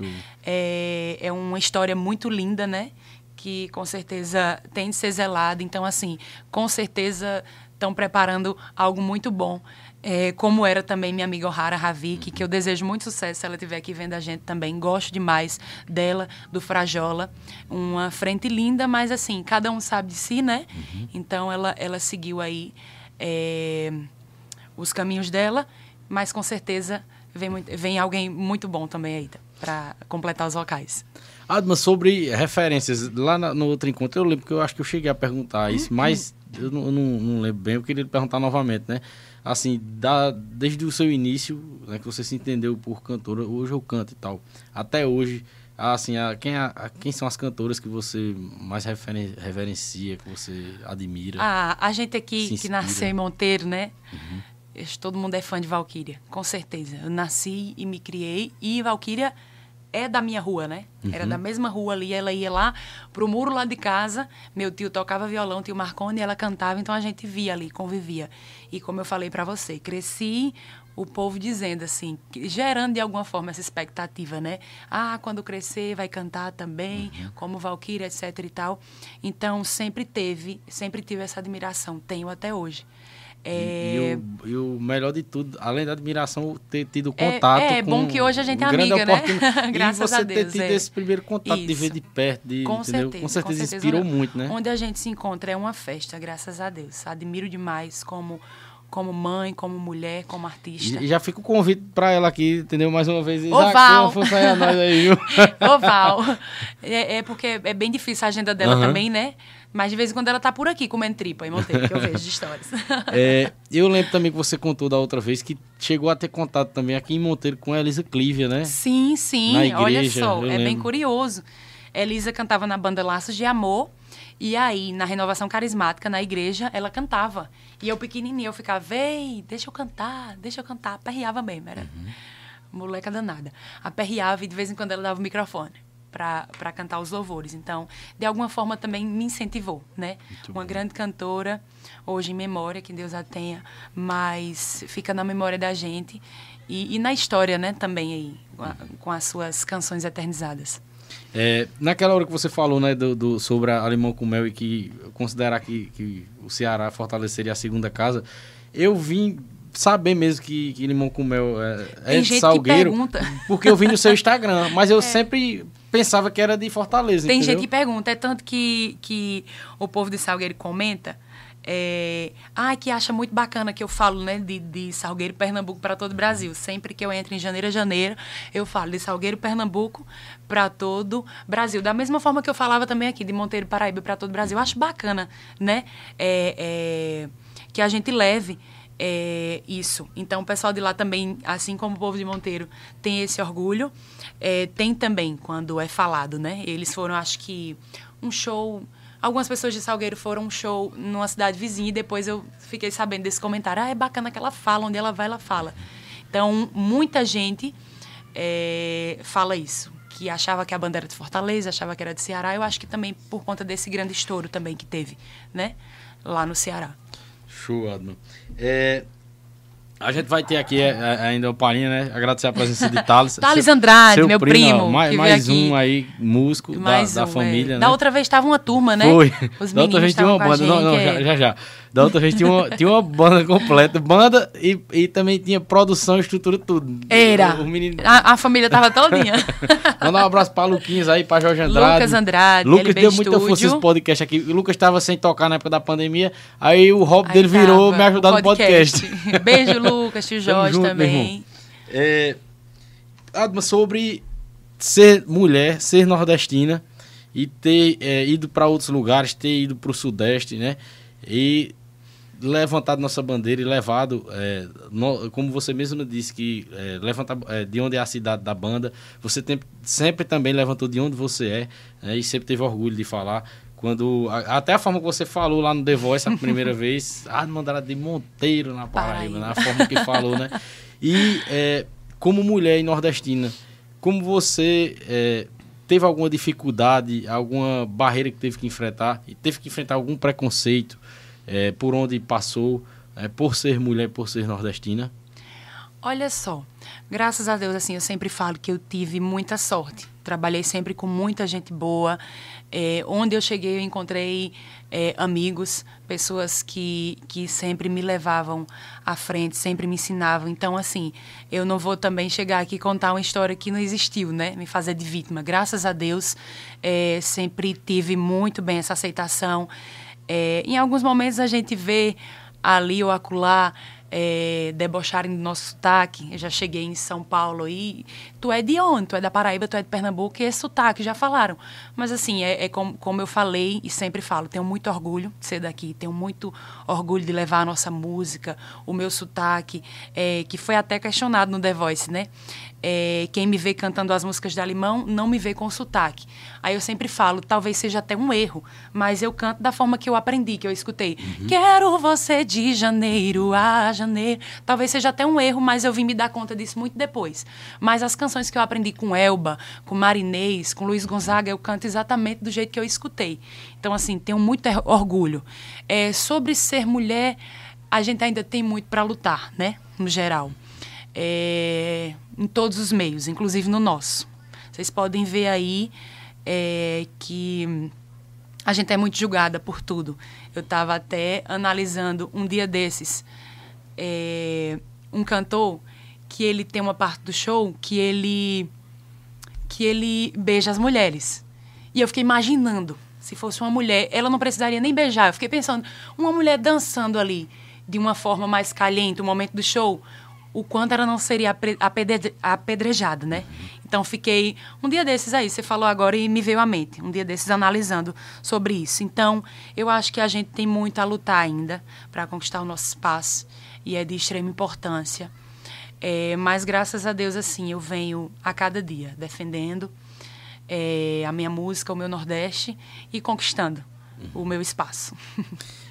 É, é uma história muito linda, né? Que com certeza tem de ser zelada. Então, assim, com certeza estão preparando algo muito bom. É, como era também minha amiga O'Hara Ravik, que eu desejo muito sucesso se ela estiver aqui vendo a gente também. Gosto demais dela, do Frajola. Uma frente linda, mas assim, cada um sabe de si, né? Uhum. Então ela, ela seguiu aí é, os caminhos dela, mas com certeza vem, vem alguém muito bom também aí para completar os vocais. Adma, sobre referências, lá no outro encontro, eu lembro que eu acho que eu cheguei a perguntar isso, uhum. mas eu não, não, não, lembro bem, eu queria perguntar novamente, né? Assim, da, desde o seu início, né, que você se entendeu por cantora, hoje eu canto e tal, até hoje, assim, a, quem, a, a, quem são as cantoras que você mais referen, reverencia, que você admira? Ah, a gente aqui que nasceu em Monteiro, né? Uhum todo mundo é fã de Valkyria, com certeza. Eu nasci e me criei e Valkyria é da minha rua, né? Uhum. Era da mesma rua ali. Ela ia lá pro muro lá de casa. Meu tio tocava violão, tio Marconi, e ela cantava, então a gente via ali, convivia. E como eu falei para você, cresci o povo dizendo assim, gerando de alguma forma essa expectativa, né? Ah, quando crescer vai cantar também, uhum. como Valkyria, etc e tal. Então sempre teve, sempre tive essa admiração, tenho até hoje. É... E, o, e, o, melhor de tudo, além da admiração, ter tido é, contato é, é, bom que hoje a gente é amiga, né? Graças a Deus. E você ter tido é. esse primeiro contato, Isso. de ver de perto, de, com, certeza, com certeza, com certeza inspirou muito, né? Onde a gente se encontra é uma festa, graças a Deus. Admiro demais como como mãe, como mulher, como artista. E já fica o convite para ela aqui, entendeu? Mais uma vez. Oval. Oval. É, é, porque é bem difícil a agenda dela uhum. também, né? Mas de vez em quando ela tá por aqui comendo tripa em Monteiro, que eu vejo de histórias. É, eu lembro também que você contou da outra vez que chegou a ter contato também aqui em Monteiro com a Elisa Clívia, né? Sim, sim. Na igreja, Olha só, é lembro. bem curioso. Elisa cantava na banda Laços de Amor e aí, na renovação carismática, na igreja, ela cantava. E eu pequenininha, eu ficava, vem, deixa eu cantar, deixa eu cantar. Aperreava mesmo, era uhum. moleca danada. Aperreava e de vez em quando ela dava o microfone para cantar os louvores. Então, de alguma forma também me incentivou, né? Muito Uma bom. grande cantora, hoje em memória, que Deus a tenha, mas fica na memória da gente e, e na história, né, também aí, com, a, com as suas canções eternizadas. É, naquela hora que você falou né, do, do, sobre a Limão com Mel e que considerar que, que o Ceará fortaleceria a segunda casa, eu vim saber mesmo que, que Limão com Mel é, é de Salgueiro. Porque eu vi no seu Instagram, mas eu é. sempre pensava que era de Fortaleza. Tem entendeu? gente que pergunta, é tanto que, que o povo de Salgueiro comenta é, ah, que acha muito bacana que eu falo né, de, de Salgueiro, Pernambuco para todo o Brasil. Sempre que eu entro em janeiro a janeiro, eu falo de Salgueiro, Pernambuco para todo o Brasil. Da mesma forma que eu falava também aqui de Monteiro, Paraíba para todo o Brasil. Eu acho bacana né, é, é, que a gente leve é, isso. Então, o pessoal de lá também, assim como o povo de Monteiro, tem esse orgulho. É, tem também, quando é falado, né? Eles foram, acho que, um show Algumas pessoas de Salgueiro foram um show numa cidade vizinha e depois eu fiquei sabendo desse comentário. Ah, é bacana que ela fala, onde ela vai, ela fala. Então, muita gente é, fala isso. Que achava que a banda era de Fortaleza, achava que era de Ceará. Eu acho que também por conta desse grande estouro também que teve, né? Lá no Ceará. Show, Adman. É, a gente vai ter aqui é, é, ainda o Palinha, né? Agradecer a presença de Thales. Thales Andrade, meu primo. primo mais, mais um aí, músico da, um, da família, é. né? Da outra vez estava uma turma, né? Foi. Os da outra vez tinha uma banda. Não, não, já, já, já. Da outra vez tinha uma, tinha uma banda completa, banda e, e também tinha produção, estrutura, tudo. Era. O, o menino... a, a, família tava todinha. Mandar um abraço pra Luquinhas aí, pra Jorge Andrade. Lucas Andrade. Lucas deu muita estúdio. força nesse podcast aqui. O Lucas tava sem tocar na época da pandemia, aí o hobby dele virou me ajudar no podcast. Beijo, Lucas, tio Jorge junto, também. É, Adma, sobre ser mulher, ser nordestina e ter é, ido para outros lugares, ter ido para o Sudeste, né? E levantado nossa bandeira e levado, é, no, como você mesmo disse, que é, levanta, é, de onde é a cidade da banda, você tem, sempre também levantou de onde você é né, e sempre teve orgulho de falar. Quando, a, até a forma que você falou lá no The Voice a primeira vez, ah, mandaram de Monteiro na Paraíba, na forma que falou, né? E é, como mulher e nordestina, como você é, teve alguma dificuldade, alguma barreira que teve que enfrentar, e teve que enfrentar algum preconceito, é, por onde passou, é, por ser mulher, por ser nordestina? Olha só, graças a Deus, assim, eu sempre falo que eu tive muita sorte. Trabalhei sempre com muita gente boa. É, onde eu cheguei, eu encontrei é, amigos, pessoas que, que sempre me levavam à frente, sempre me ensinavam. Então, assim, eu não vou também chegar aqui e contar uma história que não existiu, né? Me fazer de vítima. Graças a Deus, é, sempre tive muito bem essa aceitação. É, em alguns momentos a gente vê ali ou acolá é, debocharem do nosso sotaque. Eu já cheguei em São Paulo e tu é de onde? Tu é da Paraíba, tu é de Pernambuco, e esse sotaque, já falaram. Mas assim, é, é como, como, eu falei e sempre falo, tenho muito orgulho de ser daqui, tenho muito orgulho de levar a nossa música, o meu sotaque, é, que foi até questionado no The Voice, né? É, quem me vê cantando as músicas de Alimão não me vê com sotaque. Aí eu sempre falo, talvez seja até um erro, mas eu canto da forma que eu aprendi, que eu escutei. Uhum. Quero você de janeiro a janeiro. Talvez seja até um erro, mas eu vim me dar conta disso muito depois. Mas as canções que eu aprendi com Elba, com Marinês, com Luiz Gonzaga, eu canto exatamente do jeito que eu escutei. Então, assim, tenho muito orgulho. É, sobre ser mulher, a gente ainda tem muito para lutar, né? No geral é, em todos os meios, inclusive no nosso. Vocês podem ver aí é, que a gente é muito julgada por tudo. Eu estava até analisando um dia desses é, um cantor que ele tem uma parte do show que ele que ele beija as mulheres. E eu fiquei imaginando, se fosse uma mulher, ela não precisaria nem beijar. Eu fiquei pensando, uma mulher dançando ali de uma forma mais caliente, o momento do show, o quanto ela não seria apedrejada, né? Então fiquei um dia desses aí, você falou agora e me veio à mente, um dia desses analisando sobre isso. Então, eu acho que a gente tem muito a lutar ainda para conquistar o nosso espaço e é de extrema importância. É, mas graças a Deus, assim, eu venho a cada dia defendendo é, a minha música, o meu Nordeste e conquistando uhum. o meu espaço.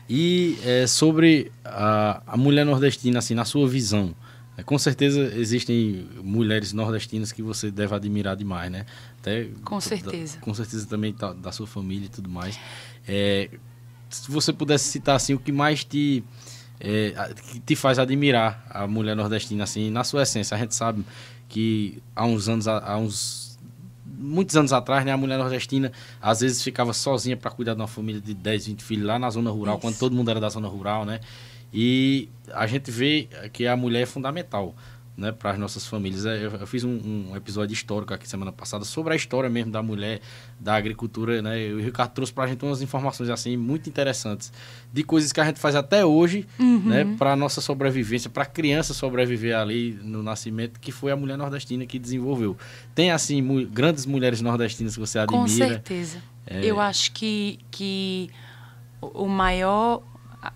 E é, sobre a, a mulher nordestina, assim, na sua visão, com certeza existem mulheres nordestinas que você deve admirar demais, né? Até, com certeza. Da, com certeza também tá, da sua família e tudo mais. É, se você pudesse citar assim o que mais te é, que te faz admirar a mulher nordestina assim na sua essência. A gente sabe que há uns anos há uns muitos anos atrás, né, a mulher nordestina às vezes ficava sozinha para cuidar de uma família de 10, 20 filhos lá na zona rural, Isso. quando todo mundo era da zona rural, né? E a gente vê que a mulher é fundamental né, para as nossas famílias. É, eu, fiz um, um, episódio histórico aqui semana passada sobre a história mesmo da mulher, da agricultura, né? E o Ricardo trouxe para a gente umas informações assim muito interessantes de coisas que a gente faz até hoje, uhum. né, para nossa sobrevivência, para a criança sobreviver ali no nascimento, que foi a mulher nordestina que desenvolveu. Tem assim mu grandes mulheres nordestinas que você admira? Com certeza. É... Eu acho que que o maior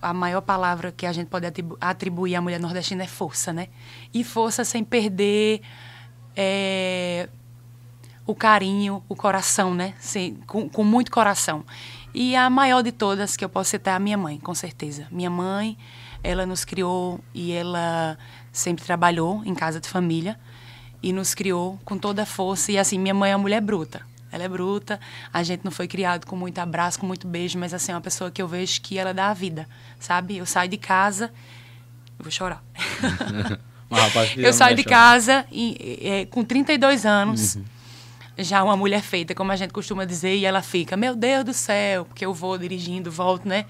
a maior palavra que a gente pode atribuir à mulher nordestina é força, né? E força sem perder é, o carinho, o coração, né? Sem, com, com, muito coração. E a maior de todas que eu posso citar é a minha mãe, com certeza. Minha mãe, ela nos criou e ela sempre trabalhou em casa de família e nos criou com toda a força. E assim, minha mãe é uma mulher bruta ela é bruta, a gente não foi criado com muito abraço, com muito beijo, mas assim, é uma pessoa que eu vejo que ela dá a vida, sabe? Eu saio de casa, eu vou chorar. eu saio de casa e, e, com 32 anos, uhum. já uma mulher feita, como a gente costuma dizer, e ela fica, meu Deus do céu, porque eu vou dirigindo, volto, né?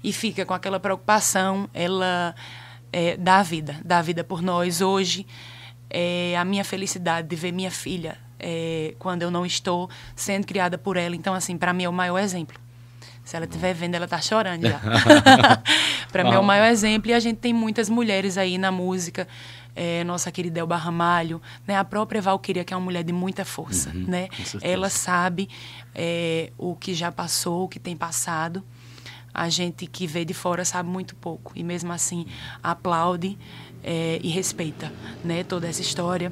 E fica com aquela preocupação, ela é, dá a vida, dá a vida por nós. Hoje, é a minha felicidade de ver minha filha é, quando eu não estou sendo criada por ela. Então, assim, para mim é o maior exemplo. Se ela estiver vendo, ela está chorando já. para mim é o maior exemplo. E a gente tem muitas mulheres aí na música. É, nossa querida Elba Ramalho, né? a própria Valquíria, que é uma mulher de muita força. Uhum, né? Ela sabe é, o que já passou, o que tem passado. A gente que vê de fora sabe muito pouco. E mesmo assim aplaude é, e respeita né? toda essa história.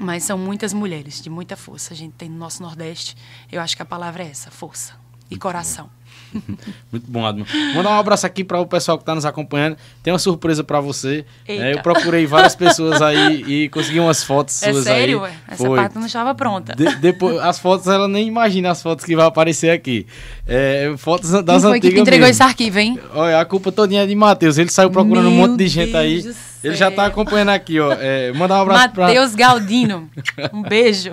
Mas são muitas mulheres de muita força. A gente tem no nosso Nordeste, eu acho que a palavra é essa, força e coração. Muito bom, Adman. Mandar um abraço aqui para o pessoal que está nos acompanhando. Tem uma surpresa para você. É, eu procurei várias pessoas aí e consegui umas fotos é suas sério, aí. Essa Foi. parte não estava pronta. De, depois, as fotos, ela nem imagina as fotos que vai aparecer aqui. É, fotos das Não foi que entregou mesmo. esse arquivo, hein? Olha, a culpa todinha é de Matheus. Ele saiu procurando Meu um monte de gente Deus aí. Ele já está acompanhando aqui, ó. É, mandar um abraço para Matheus pra... Galdino. Um beijo.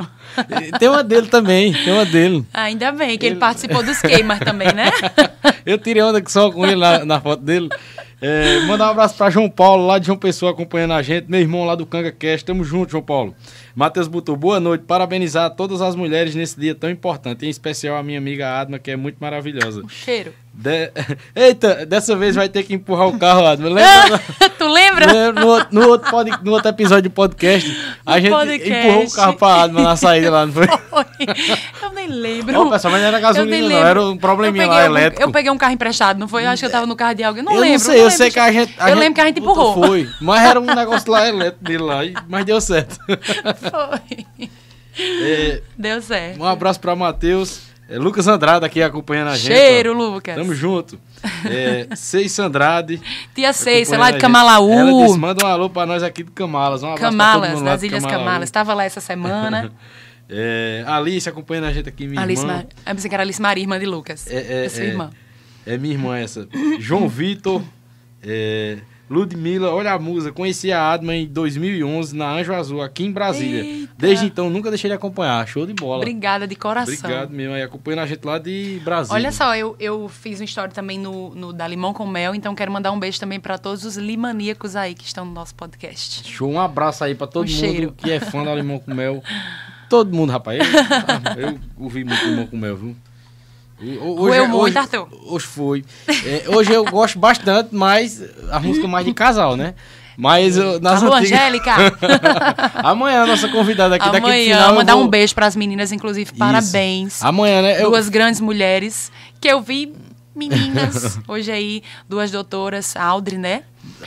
Tem uma dele também, tem uma dele. Ainda bem que ele, ele participou dos queimas também, né? Eu tirei onda só com ele na, na foto dele. É, mandar um abraço para João Paulo, lá de João Pessoa, acompanhando a gente. Meu irmão lá do Canga Cast. Tamo junto, João Paulo. Matheus botou boa noite. Parabenizar todas as mulheres nesse dia tão importante. Em especial a minha amiga Adma, que é muito maravilhosa. O cheiro. De... Eita, dessa vez vai ter que empurrar o carro, Adma. Lembra? tu lembra? No, no, outro pod... no outro episódio de podcast, a no gente podcast. empurrou o carro pra Adma na saída lá, não foi? foi. Eu nem lembro. Ô, pessoal, mas não era gasolina, não. Era um probleminha lá elétrico. Eu peguei um carro empressado, não foi? Eu acho que eu tava no carro de alguém. Não eu lembro. Não sei, não eu lembro. sei que a gente. A eu gente... lembro que a gente empurrou. Foi. Mas era um negócio lá elétrico dele lá, mas deu certo. Foi. É, Deu certo. Um abraço para Matheus. É, Lucas Andrade aqui acompanhando a gente. Cheiro, ó. Lucas. Tamo junto. É, Seis Andrade. Tia Seis, lá de Camalaú. Ela disse, manda um alô pra nós aqui do Camalas. Um Camalas, das Ilhas Camalas. Estava lá essa semana. é, Alice acompanhando a gente aqui, minha Alice irmã. Mar... Eu pensei que era Alice Maria, irmã de Lucas. É, é, é sua irmã. É minha irmã essa. João Vitor. Ludmilla, olha a musa, conheci a Adma em 2011 na Anjo Azul, aqui em Brasília. Eita. Desde então, nunca deixei de acompanhar. Show de bola. Obrigada de coração. Obrigado mesmo. Aí acompanhando a gente lá de Brasília. Olha só, eu, eu fiz uma história também no, no da Limão com Mel, então quero mandar um beijo também para todos os limaníacos aí que estão no nosso podcast. Show, um abraço aí pra todo Um mundo cheiro. que é fã da Limão com Mel. Todo mundo, rapaz. Eu, eu ouvi muito Limão com Mel, viu? E ho- Roeu muito, hoje, Arthur. Hoje foi. É, hoje eu gosto bastante, mas a música mais de casal, né? Mas eu- nas Alô, antigas... Angélica! Amanhã a nossa convidada aqui daqui Amanhã, final. eu mandar vou- um beijo para as meninas, inclusive, parabéns. Amanhã, né? Eu... Duas grandes mulheres que eu vi, meninas, hoje aí, duas doutoras, a Audrey, né?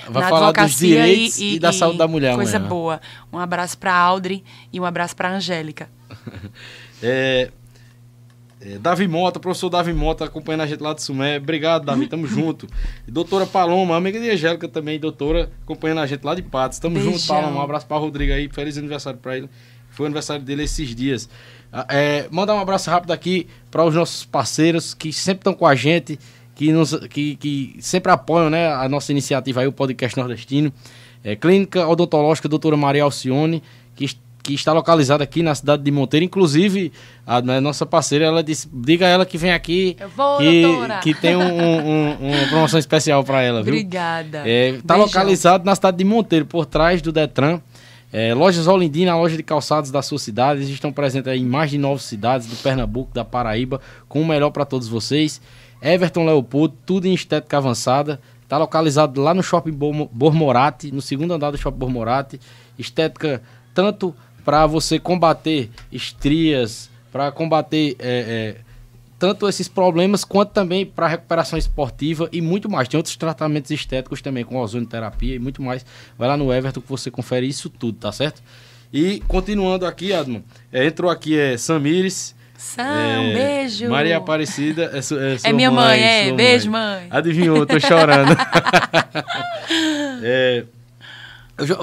Vai falar dos direitos e da saúde da mulher Coisa amanhã. boa. Um abraço para Audrey e um abraço para Angélica. É, é, Davi Mota, professor Davi Mota, acompanhando a gente lá de Sumé. Obrigado, Davi, tamo junto. E doutora Paloma, amiga de Angélica também, doutora, acompanhando a gente lá de Patos. Tamo junto, Beijão. Paloma. Um abraço para Rodrigo aí, feliz aniversário para ele. Foi o aniversário dele esses dias. Ah, É, mandar um abraço rápido aqui para os nossos parceiros que sempre estão com a gente, que, nos, que, que sempre apoiam né, a nossa iniciativa aí, o Podcast Nordestino. É, Clínica Odontológica Doutora Maria Alcione, que, que está localizada aqui na cidade de Monteiro. Inclusive, a, né, nossa parceira, ela disse, diga a ela que vem aqui, Eu vou, que, doutora. que tem um- um- um- uma promoção especial para ela, viu? Obrigada. Está Beijão. localizado na cidade de Monteiro, por trás do Detran. É, lojas Olindina, a loja de calçados da sua cidade. Eles estão presentes aí em mais de nove cidades do Pernambuco, da Paraíba, com o melhor para todos vocês. Everton Leopoldo, tudo em estética avançada. Está localizado lá no Shopping Bor- Bormorati, no segundo andar do Shopping Bormorati. Estética tanto para você combater estrias, para combater é, é, tanto esses problemas quanto também para recuperação esportiva e muito mais. Tem outros tratamentos estéticos também, com ozonioterapia e muito mais. Vai lá no Everton que você confere isso tudo, tá certo? E continuando aqui, Adman, é, entrou aqui é Samires. Sam, é, um beijo. Maria Aparecida. É, su- é sua minha mãe, é. sua Beijo, mãe. Adivinhou, tô chorando. É,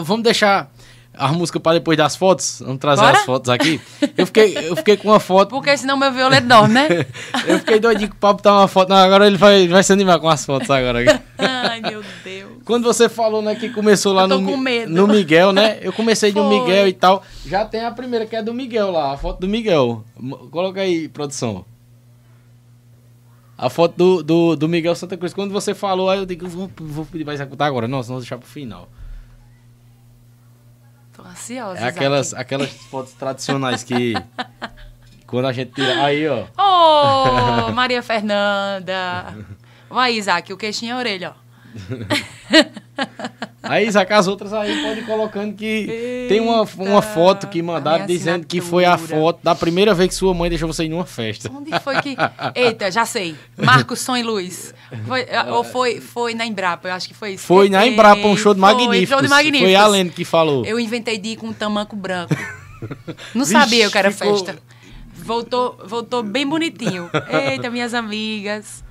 vamos deixar a música para depois das fotos? Vamos trazer Bora? as fotos aqui. Eu fiquei, eu fiquei com uma foto. Porque senão meu violeta dorme, né? Eu fiquei doidinho com o papo botar uma foto. Não, agora ele vai, vai se animar com as fotos agora. Ai, meu Deus. Quando você falou, né, que começou lá no, no Miguel, né? Eu comecei Foi. Miguel e tal. Já tem a primeira, que é do Miguel lá, a foto do Miguel. Coloca aí, produção. A foto do, do, do Miguel Santa Cruz. Quando você falou, aí eu digo, vou, vou pedir pra executar agora. Não, senão vou deixar pro final. Ansiosa. É aquelas, Isaac. aquelas fotos tradicionais que. Quando a gente tira. Aí, ó. Ô, Maria Fernanda. Vai, Isaac, o queixinho é a orelha, ó. Aí, saca as outras aí, pode ir colocando que tem uma, uma foto que mandaram dizendo que foi a foto da primeira vez que sua mãe deixou você ir numa festa. Onde foi que. Eita, já sei. Marcos Som e Luz. Foi, ou foi, foi na Embrapa, eu acho que foi isso. Foi na Embrapa, um show de. Show magníficos. Foi a Lene que falou. Eu inventei de ir com um tamanco branco. Não Vixe, sabia que era ficou- festa. Voltou, voltou bem bonitinho. Eita, minhas amigas.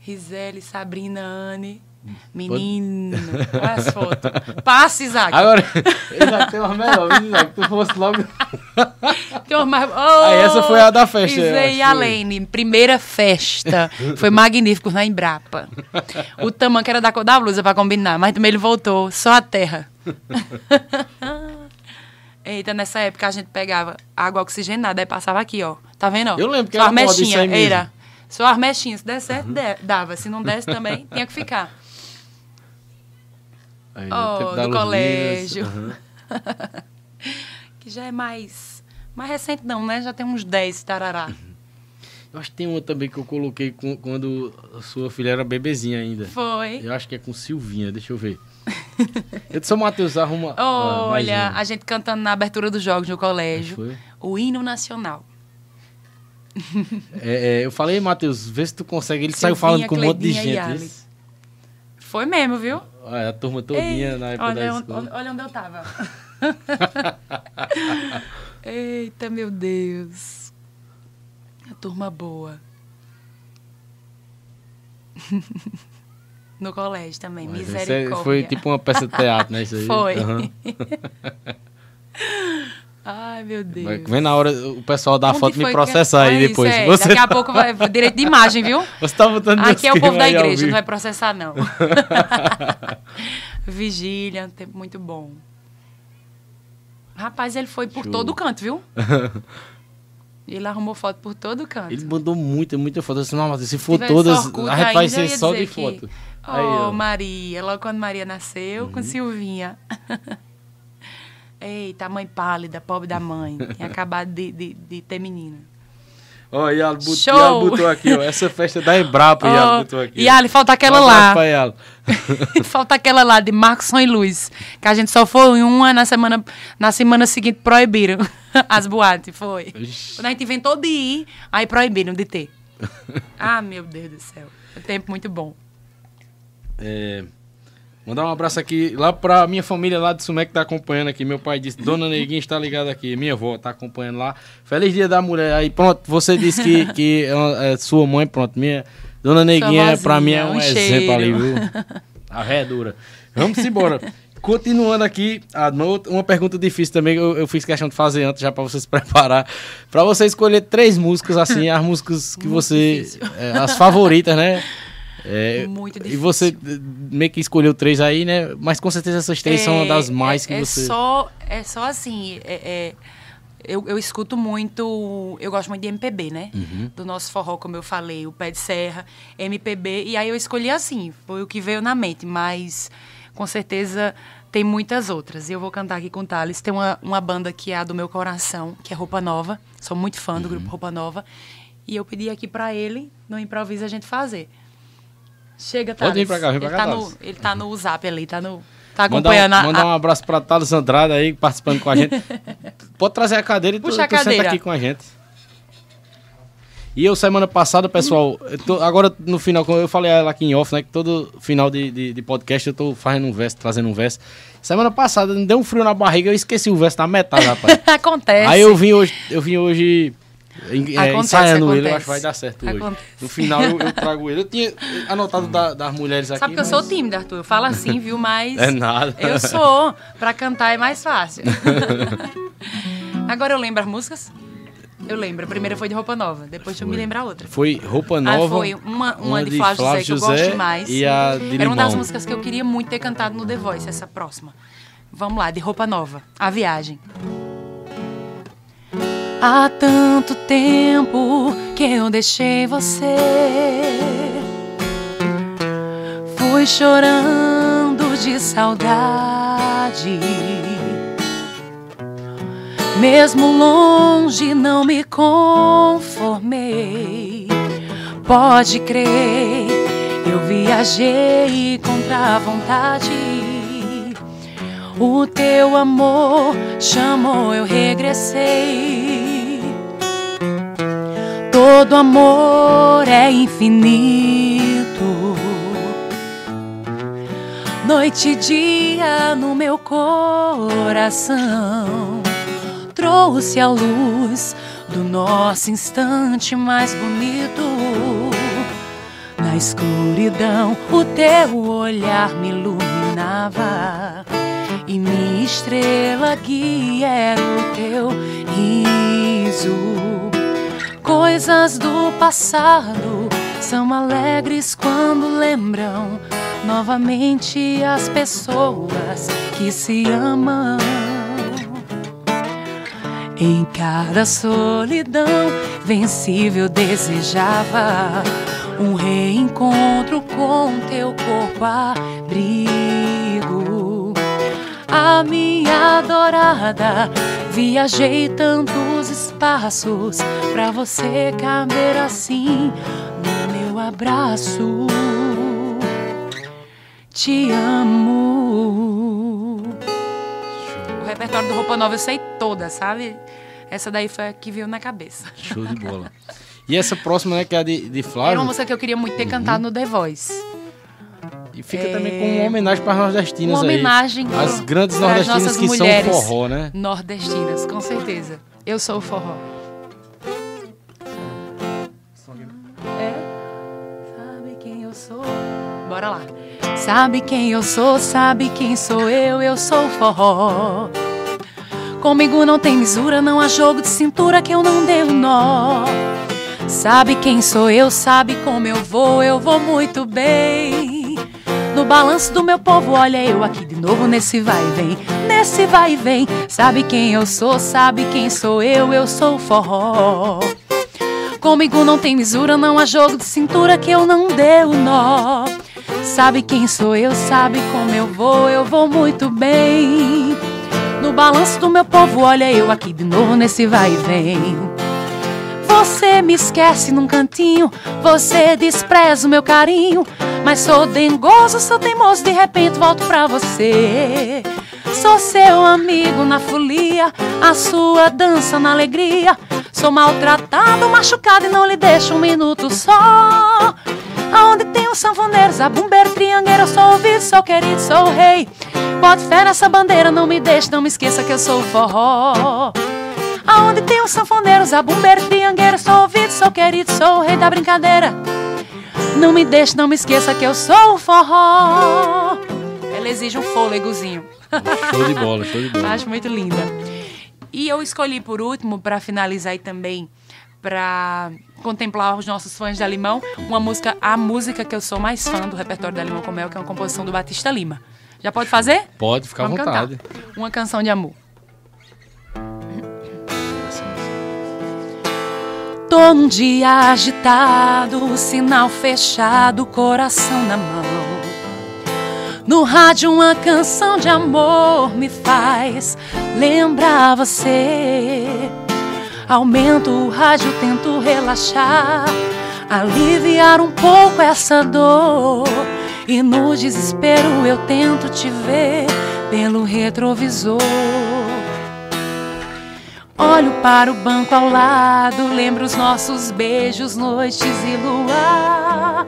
Risele, Sabrina, Anne. Menino. Olha as fotos. Passa, Isaac. Agora, Isaac tem uma melhor, viu, Isaac? Tu fosse logo. Tem uma mais... Oh, Aí essa foi a da festa, Isei e que a foi. Lene, primeira festa. Foi magnífico na Embrapa. O tamanco era da cor da blusa pra combinar, mas também ele voltou, só a terra. Eita, nessa época a gente pegava água oxigenada e passava aqui, ó. Tá vendo? ó? Eu lembro que Só era moda isso aí mesmo. Era. Só as mechinhas. Se der certo, dava. Se não desse também, tinha que ficar. Aí, no Oh, do colégio. Aham. Que já é mais... Mais recente não, né? Já tem uns 10, tarará. Eu acho que tem uma também que eu coloquei com- quando a sua filha era bebezinha ainda. Foi. Eu acho que é com Silvinha, deixa eu ver. Eu disse, Matheus, arruma. ah, Olha, a gente cantando na abertura dos jogos no colégio. O hino nacional. É, é, eu falei, Matheus, vê se tu consegue. Ele Silvinha, saiu falando com um monte de gente. Foi mesmo, viu? Olha, a turma todinha Ei, na época olha, da onde, escola. olha onde eu tava. Eita, meu Deus. A turma boa. No colégio também, Mas é- misericórdia. Foi tipo uma peça de teatro, né? Isso aí. Foi. Aham. Ai, meu Deus. Vem na hora o pessoal da Onde foto me foi que- processar aí depois. é. Você, Daqui a pouco vai direito de imagem, viu? você tá botando Aqui é o povo da igreja, não vai processar, não. Vigília, um tempo muito bom. Rapaz, ele foi por Show. todo canto, viu? Ele arrumou foto por todo canto. Ele mandou muita, muita foto. Disse, não, mas se for todas, a gente vai ainda, eu ser só de que- foto. Oh, Aí. Uhum. Maria, logo quando Maria nasceu, com Silvinha. Eita, mãe pálida, pobre da mãe. Tinha acabado de, de, de ter menina. Ó, bot, Show! Botou aqui, ó. Essa festa da Embrapa, Oh, botou aqui. e ali, falta aquela lá. pra. Falta aquela lá de Marcos e Luz. Que a gente só foi em uma, na semana, na semana seguinte proibiram as boates. Foi. Ixi. Quando a gente inventou de ir, aí proibiram de ter. Ah, meu Deus do céu. É tempo muito bom. É, mandar um abraço aqui lá pra minha família lá de Sumé que tá acompanhando aqui. Meu pai disse, Dona Neguinha está ligada aqui. Minha avó tá acompanhando lá. Feliz dia da mulher. Aí pronto, você disse que, que é é sua mãe, pronto. Minha Dona Neguinha pra mim é vozinha, um, um exemplo ali, viu? A ré é dura. Vamos embora. Continuando aqui, uma pergunta difícil também, que eu, eu fiz questão de fazer antes, já pra você se preparar. Pra você escolher três músicas, assim, as músicas que Muito você. é, as favoritas, né? É, Muito E difícil. você eh, meio que escolheu três aí, né? Mas com certeza essas três são uma das mais que é, você. É só, é só assim, é- é- eu, eu escuto muito, eu gosto muito de MPB, né? Uhum. Do nosso forró, como eu falei, o Pé de Serra, MPB, e aí eu escolhi assim, foi o que veio na mente, mas com certeza tem muitas outras. E eu vou cantar aqui com o Thales. Tem uma, uma banda que é a do meu coração, que é Roupa Nova, sou muito fã do Uhum. grupo Roupa Nova, e eu pedi aqui pra ele, no improviso, a gente fazer. Chega, Thales. Pode vir pra cá, vem pra ele cá, Tá no, Thales. ele tá no zap ali, tá no... Tá Mandar acompanhando um, a- mandar um abraço pra Thales Andrade aí, participando com a gente. Pode trazer a cadeira e tu, a tu senta cadeira. aqui com a gente. E eu, semana passada, pessoal, tô- agora no final, como eu falei ela aqui em off, né? Que todo final de, de, de podcast eu tô fazendo um verso, trazendo um verso. Semana passada me deu um frio na barriga, eu esqueci o verso na metade, rapaz. acontece. Aí eu vim hoje, eu vim hoje é, Acontece, ensaiando ele, eu acho que vai dar certo hoje. Acontece. No final eu, eu trago ele. Eu tinha anotado da- das mulheres aqui. Sabe que eu mas- sou tímida, Arthur. Eu falo assim, viu? Mas. É nada. Eu sou. Pra cantar é mais fácil. Agora eu lembro as músicas? Eu lembro. A primeira foi de roupa nova. Depois deixa eu me lembrar outra. Foi Roupa Nova. Ah, foi uma, uma, de Flávio José, que eu gosto demais. E a de Era uma das músicas que eu queria muito ter cantado no The Voice, essa próxima. Vamos lá, de roupa nova. A viagem. Há tanto tempo que eu deixei você. Fui chorando de saudade. Mesmo longe, não me conformei. Pode crer, eu viajei contra a vontade. O teu amor chamou, eu regressei. Todo amor é infinito. Noite e dia no meu coração trouxe a luz do nosso instante mais bonito. Na escuridão, o teu olhar me iluminava e minha estrela guia era o teu riso. Coisas do passado são alegres quando lembram novamente as pessoas que se amam. Em cada solidão vencível desejava um reencontro com teu corpo abrigo. A minha adorada, viajei tantos espaços pra você caber assim no meu abraço. Te amo. O repertório do Roupa Nova eu sei toda, sabe? Essa daí foi a que veio na cabeça. Show de bola. E essa próxima, né, que é a de, de Era Flávio. uma música que eu queria muito ter cantado no The Voice. E fica também com uma homenagem para as nordestinas Uma aí. homenagem As grandes nordestinas que são forró, né? Nordestinas, com certeza. Eu sou o forró. É? Sabe quem eu sou? Bora lá. Sabe quem eu sou, sabe quem sou eu, eu sou o forró. Comigo não tem misura, não há jogo de cintura que eu não dê um nó. Sabe quem sou eu, sabe como eu vou, eu vou muito bem. No balanço do meu povo, olha eu aqui de novo nesse vai e vem, nesse vai e vem. Sabe quem eu sou, sabe quem sou eu, eu sou o forró. Comigo não tem misura, não há jogo de cintura que eu não dê o nó. Sabe quem sou eu, sabe como eu vou, eu vou muito bem. No balanço do meu povo, olha eu aqui de novo nesse vai e vem. Você me esquece num cantinho, você despreza o meu carinho. Mas sou dengoso, sou teimoso, de repente volto pra você. Sou seu amigo na folia, a sua dança na alegria. Sou maltratado, machucado e não lhe deixo um minuto só. Aonde tem os sanfoneiros, a bombeiro, triangueiro, eu sou ouvido, sou querido, sou rei. Bote fé nessa bandeira, não me deixe, não me esqueça que eu sou o forró. Aonde tem os sanfoneiros, a bombeiro, triangueiro, sou ouvido, sou querido, sou o rei da brincadeira. Não me deixe, não me esqueça que eu sou o forró. Ela exige um fôlegozinho. Show de bola, show de bola. Acho muito linda. E eu escolhi por último, para finalizar aí também, para contemplar os nossos fãs da Limão, uma música, a música que eu sou mais fã do repertório da Limão Comel, que é uma composição do Batista Lima. Já pode fazer? Pode, ficar à vontade. Cantar. Uma canção de amor. Tô num dia agitado, sinal fechado, coração na mão. No rádio uma canção de amor me faz lembrar você. Aumento o rádio, tento relaxar, aliviar um pouco essa dor. E no desespero eu tento te ver pelo retrovisor. Olho para o banco ao lado, lembro os nossos beijos, noites e luar.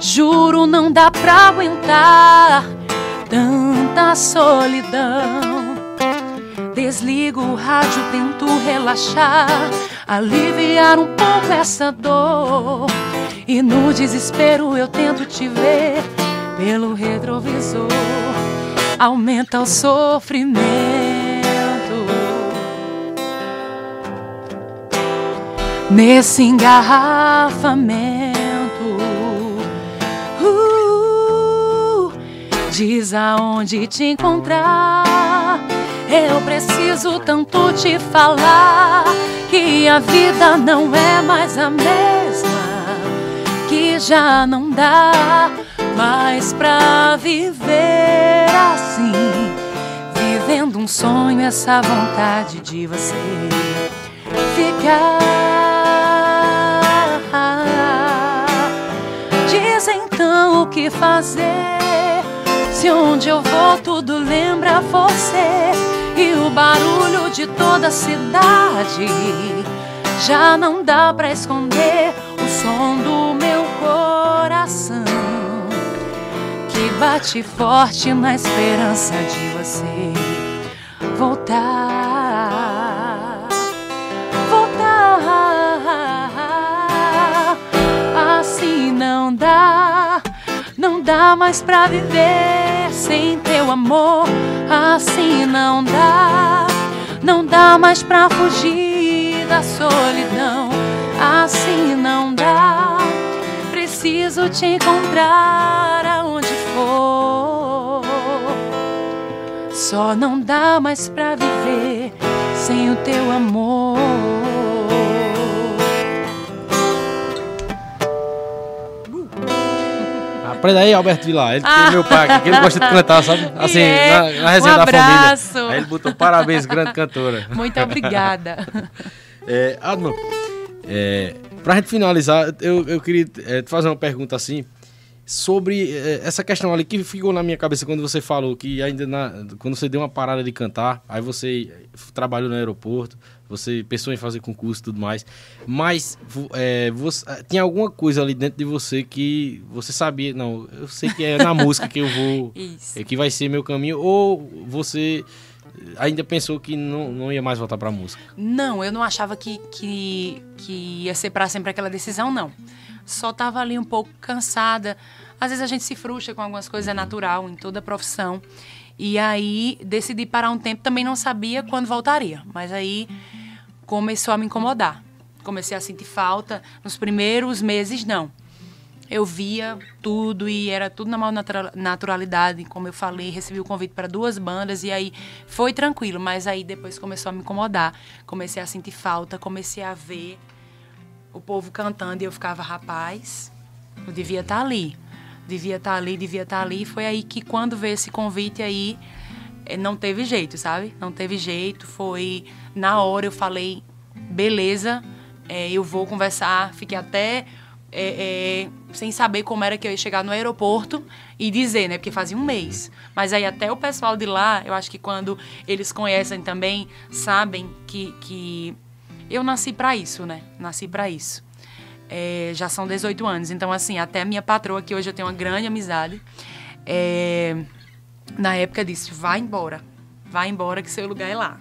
Juro, não dá pra aguentar tanta solidão. Desligo o rádio, tento relaxar, aliviar um pouco essa dor. E no desespero eu tento te ver pelo retrovisor. Aumenta o sofrimento. Nesse engarrafamento. Uh, diz aonde te encontrar. Eu preciso tanto te falar que a vida não é mais a mesma, que já não dá mais pra viver assim, vivendo um sonho, essa vontade de você ficar. Que fazer. Se onde eu vou tudo lembra você e o barulho de toda a cidade já não dá pra esconder o som do meu coração que bate forte na esperança de você voltar. Dá mais pra viver sem teu amor. Assim não dá, não dá mais pra fugir da solidão. Assim não dá, preciso te encontrar aonde for. Só não dá mais pra viver sem o teu amor. Aprenda aí, Alberto Vilar. Ele tem meu pai aqui, que ele gosta de cantar, sabe? Assim, Yeah. na, na resenha Um da família. Aí ele botou parabéns, grande cantora. Muito obrigada. É, Adman, é, pra gente finalizar, eu, eu queria é, te fazer uma pergunta assim sobre é, essa questão ali que ficou na minha cabeça quando você falou que ainda na, quando você deu uma parada de cantar, aí você trabalhou no aeroporto, você pensou em fazer concurso e tudo mais, mas é, você, ah, tinha alguma coisa ali dentro de você que você sabia, não, eu sei que é na música que eu vou, Isso. é, que vai ser meu caminho, ou você ainda pensou que não, não ia mais voltar pra música? Não, eu não achava que, que, que ia ser pra sempre aquela decisão, não. Só tava ali um pouco cansada. Às vezes a gente se frustra com algumas coisas, é natural em toda profissão. E aí decidi parar um tempo, também não sabia quando voltaria, mas aí começou a me incomodar. Comecei a sentir falta. Nos primeiros meses, não. Eu via tudo e era tudo na maior naturalidade, como eu falei, recebi o convite para duas bandas e aí foi tranquilo, mas aí depois começou a me incomodar. Comecei a sentir falta, comecei a ver o povo cantando e eu ficava, rapaz, eu devia estar tá ali. Devia estar tá ali, devia estar tá ali. Foi aí que quando veio esse convite aí, não teve jeito, sabe? Não teve jeito. Foi na hora eu falei, beleza, é, eu vou conversar. Fiquei até é, é, sem saber como era que eu ia chegar no aeroporto e dizer, né? Porque fazia um mês. Mas aí até o pessoal de lá, eu acho que quando eles conhecem também, sabem que, que eu nasci para isso, né? Nasci para isso. É, já são 18 anos. Então, assim, até a minha patroa, que hoje eu tenho uma grande amizade, é, na época disse: vai embora. Vai embora que seu lugar é lá.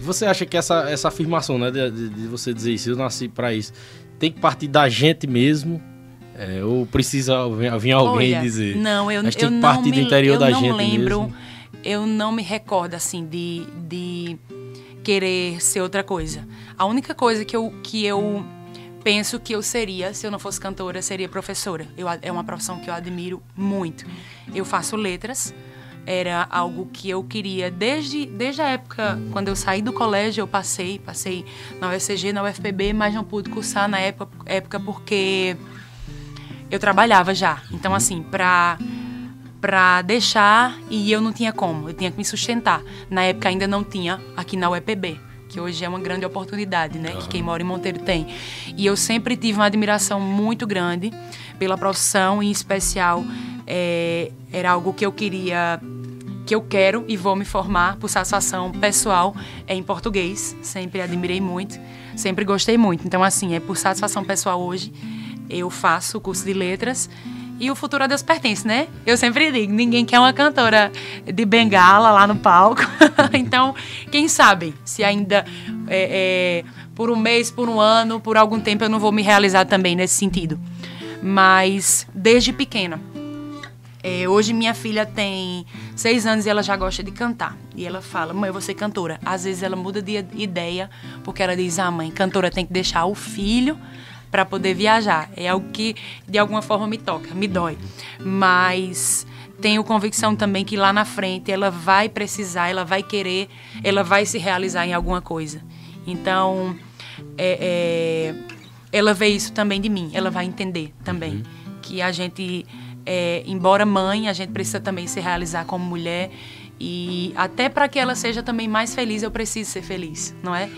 Você acha que essa, essa afirmação, né, de, de, você dizer isso, eu nasci para isso, tem que partir da gente mesmo? É, ou precisa vir alguém Olha, dizer? Não, eu, Mas tem eu que partir não do interior da gente lembro, mesmo. Eu não me recordo, assim, de, de querer ser outra coisa. A única coisa que eu, que eu penso que eu seria, se eu não fosse cantora, seria professora. Eu, é uma profissão que eu admiro muito. Eu faço letras, era algo que eu queria desde, desde a época, quando eu saí do colégio, eu passei, passei na UFCG, na UFPB, mas não pude cursar na época, época porque eu trabalhava já. Então, assim, para para deixar e eu não tinha como, eu tinha que me sustentar. Na época ainda não tinha aqui na UEPB, que hoje é uma grande oportunidade, né, que quem mora em Monteiro tem. E eu sempre tive uma admiração muito grande pela profissão, em especial é, era algo que eu queria que eu quero e vou me formar por satisfação pessoal é em português. Sempre admirei muito, sempre gostei muito. Então, assim, é por satisfação pessoal hoje. Eu faço o curso de letras e o futuro a Deus pertence, né? Eu sempre digo, ninguém quer uma cantora de bengala lá no palco. então, quem sabe se ainda é, é, por um mês, por um ano, por algum tempo eu não vou me realizar também nesse sentido. Mas desde pequena é, hoje minha filha tem seis anos e ela já gosta de cantar. E ela fala, mãe, eu vou ser cantora. Às vezes ela muda de ideia, porque ela diz, ah, mãe, cantora tem que deixar o filho para poder viajar. É algo que de alguma forma me toca, me dói. Mas tenho convicção também que lá na frente ela vai precisar, ela vai querer, ela vai se realizar em alguma coisa. Então, é, é, ela vê isso também de mim, ela vai entender também uhum. que a gente é, embora mãe, a gente precisa também se realizar como mulher. E até para que ela seja também mais feliz, eu preciso ser feliz, não é?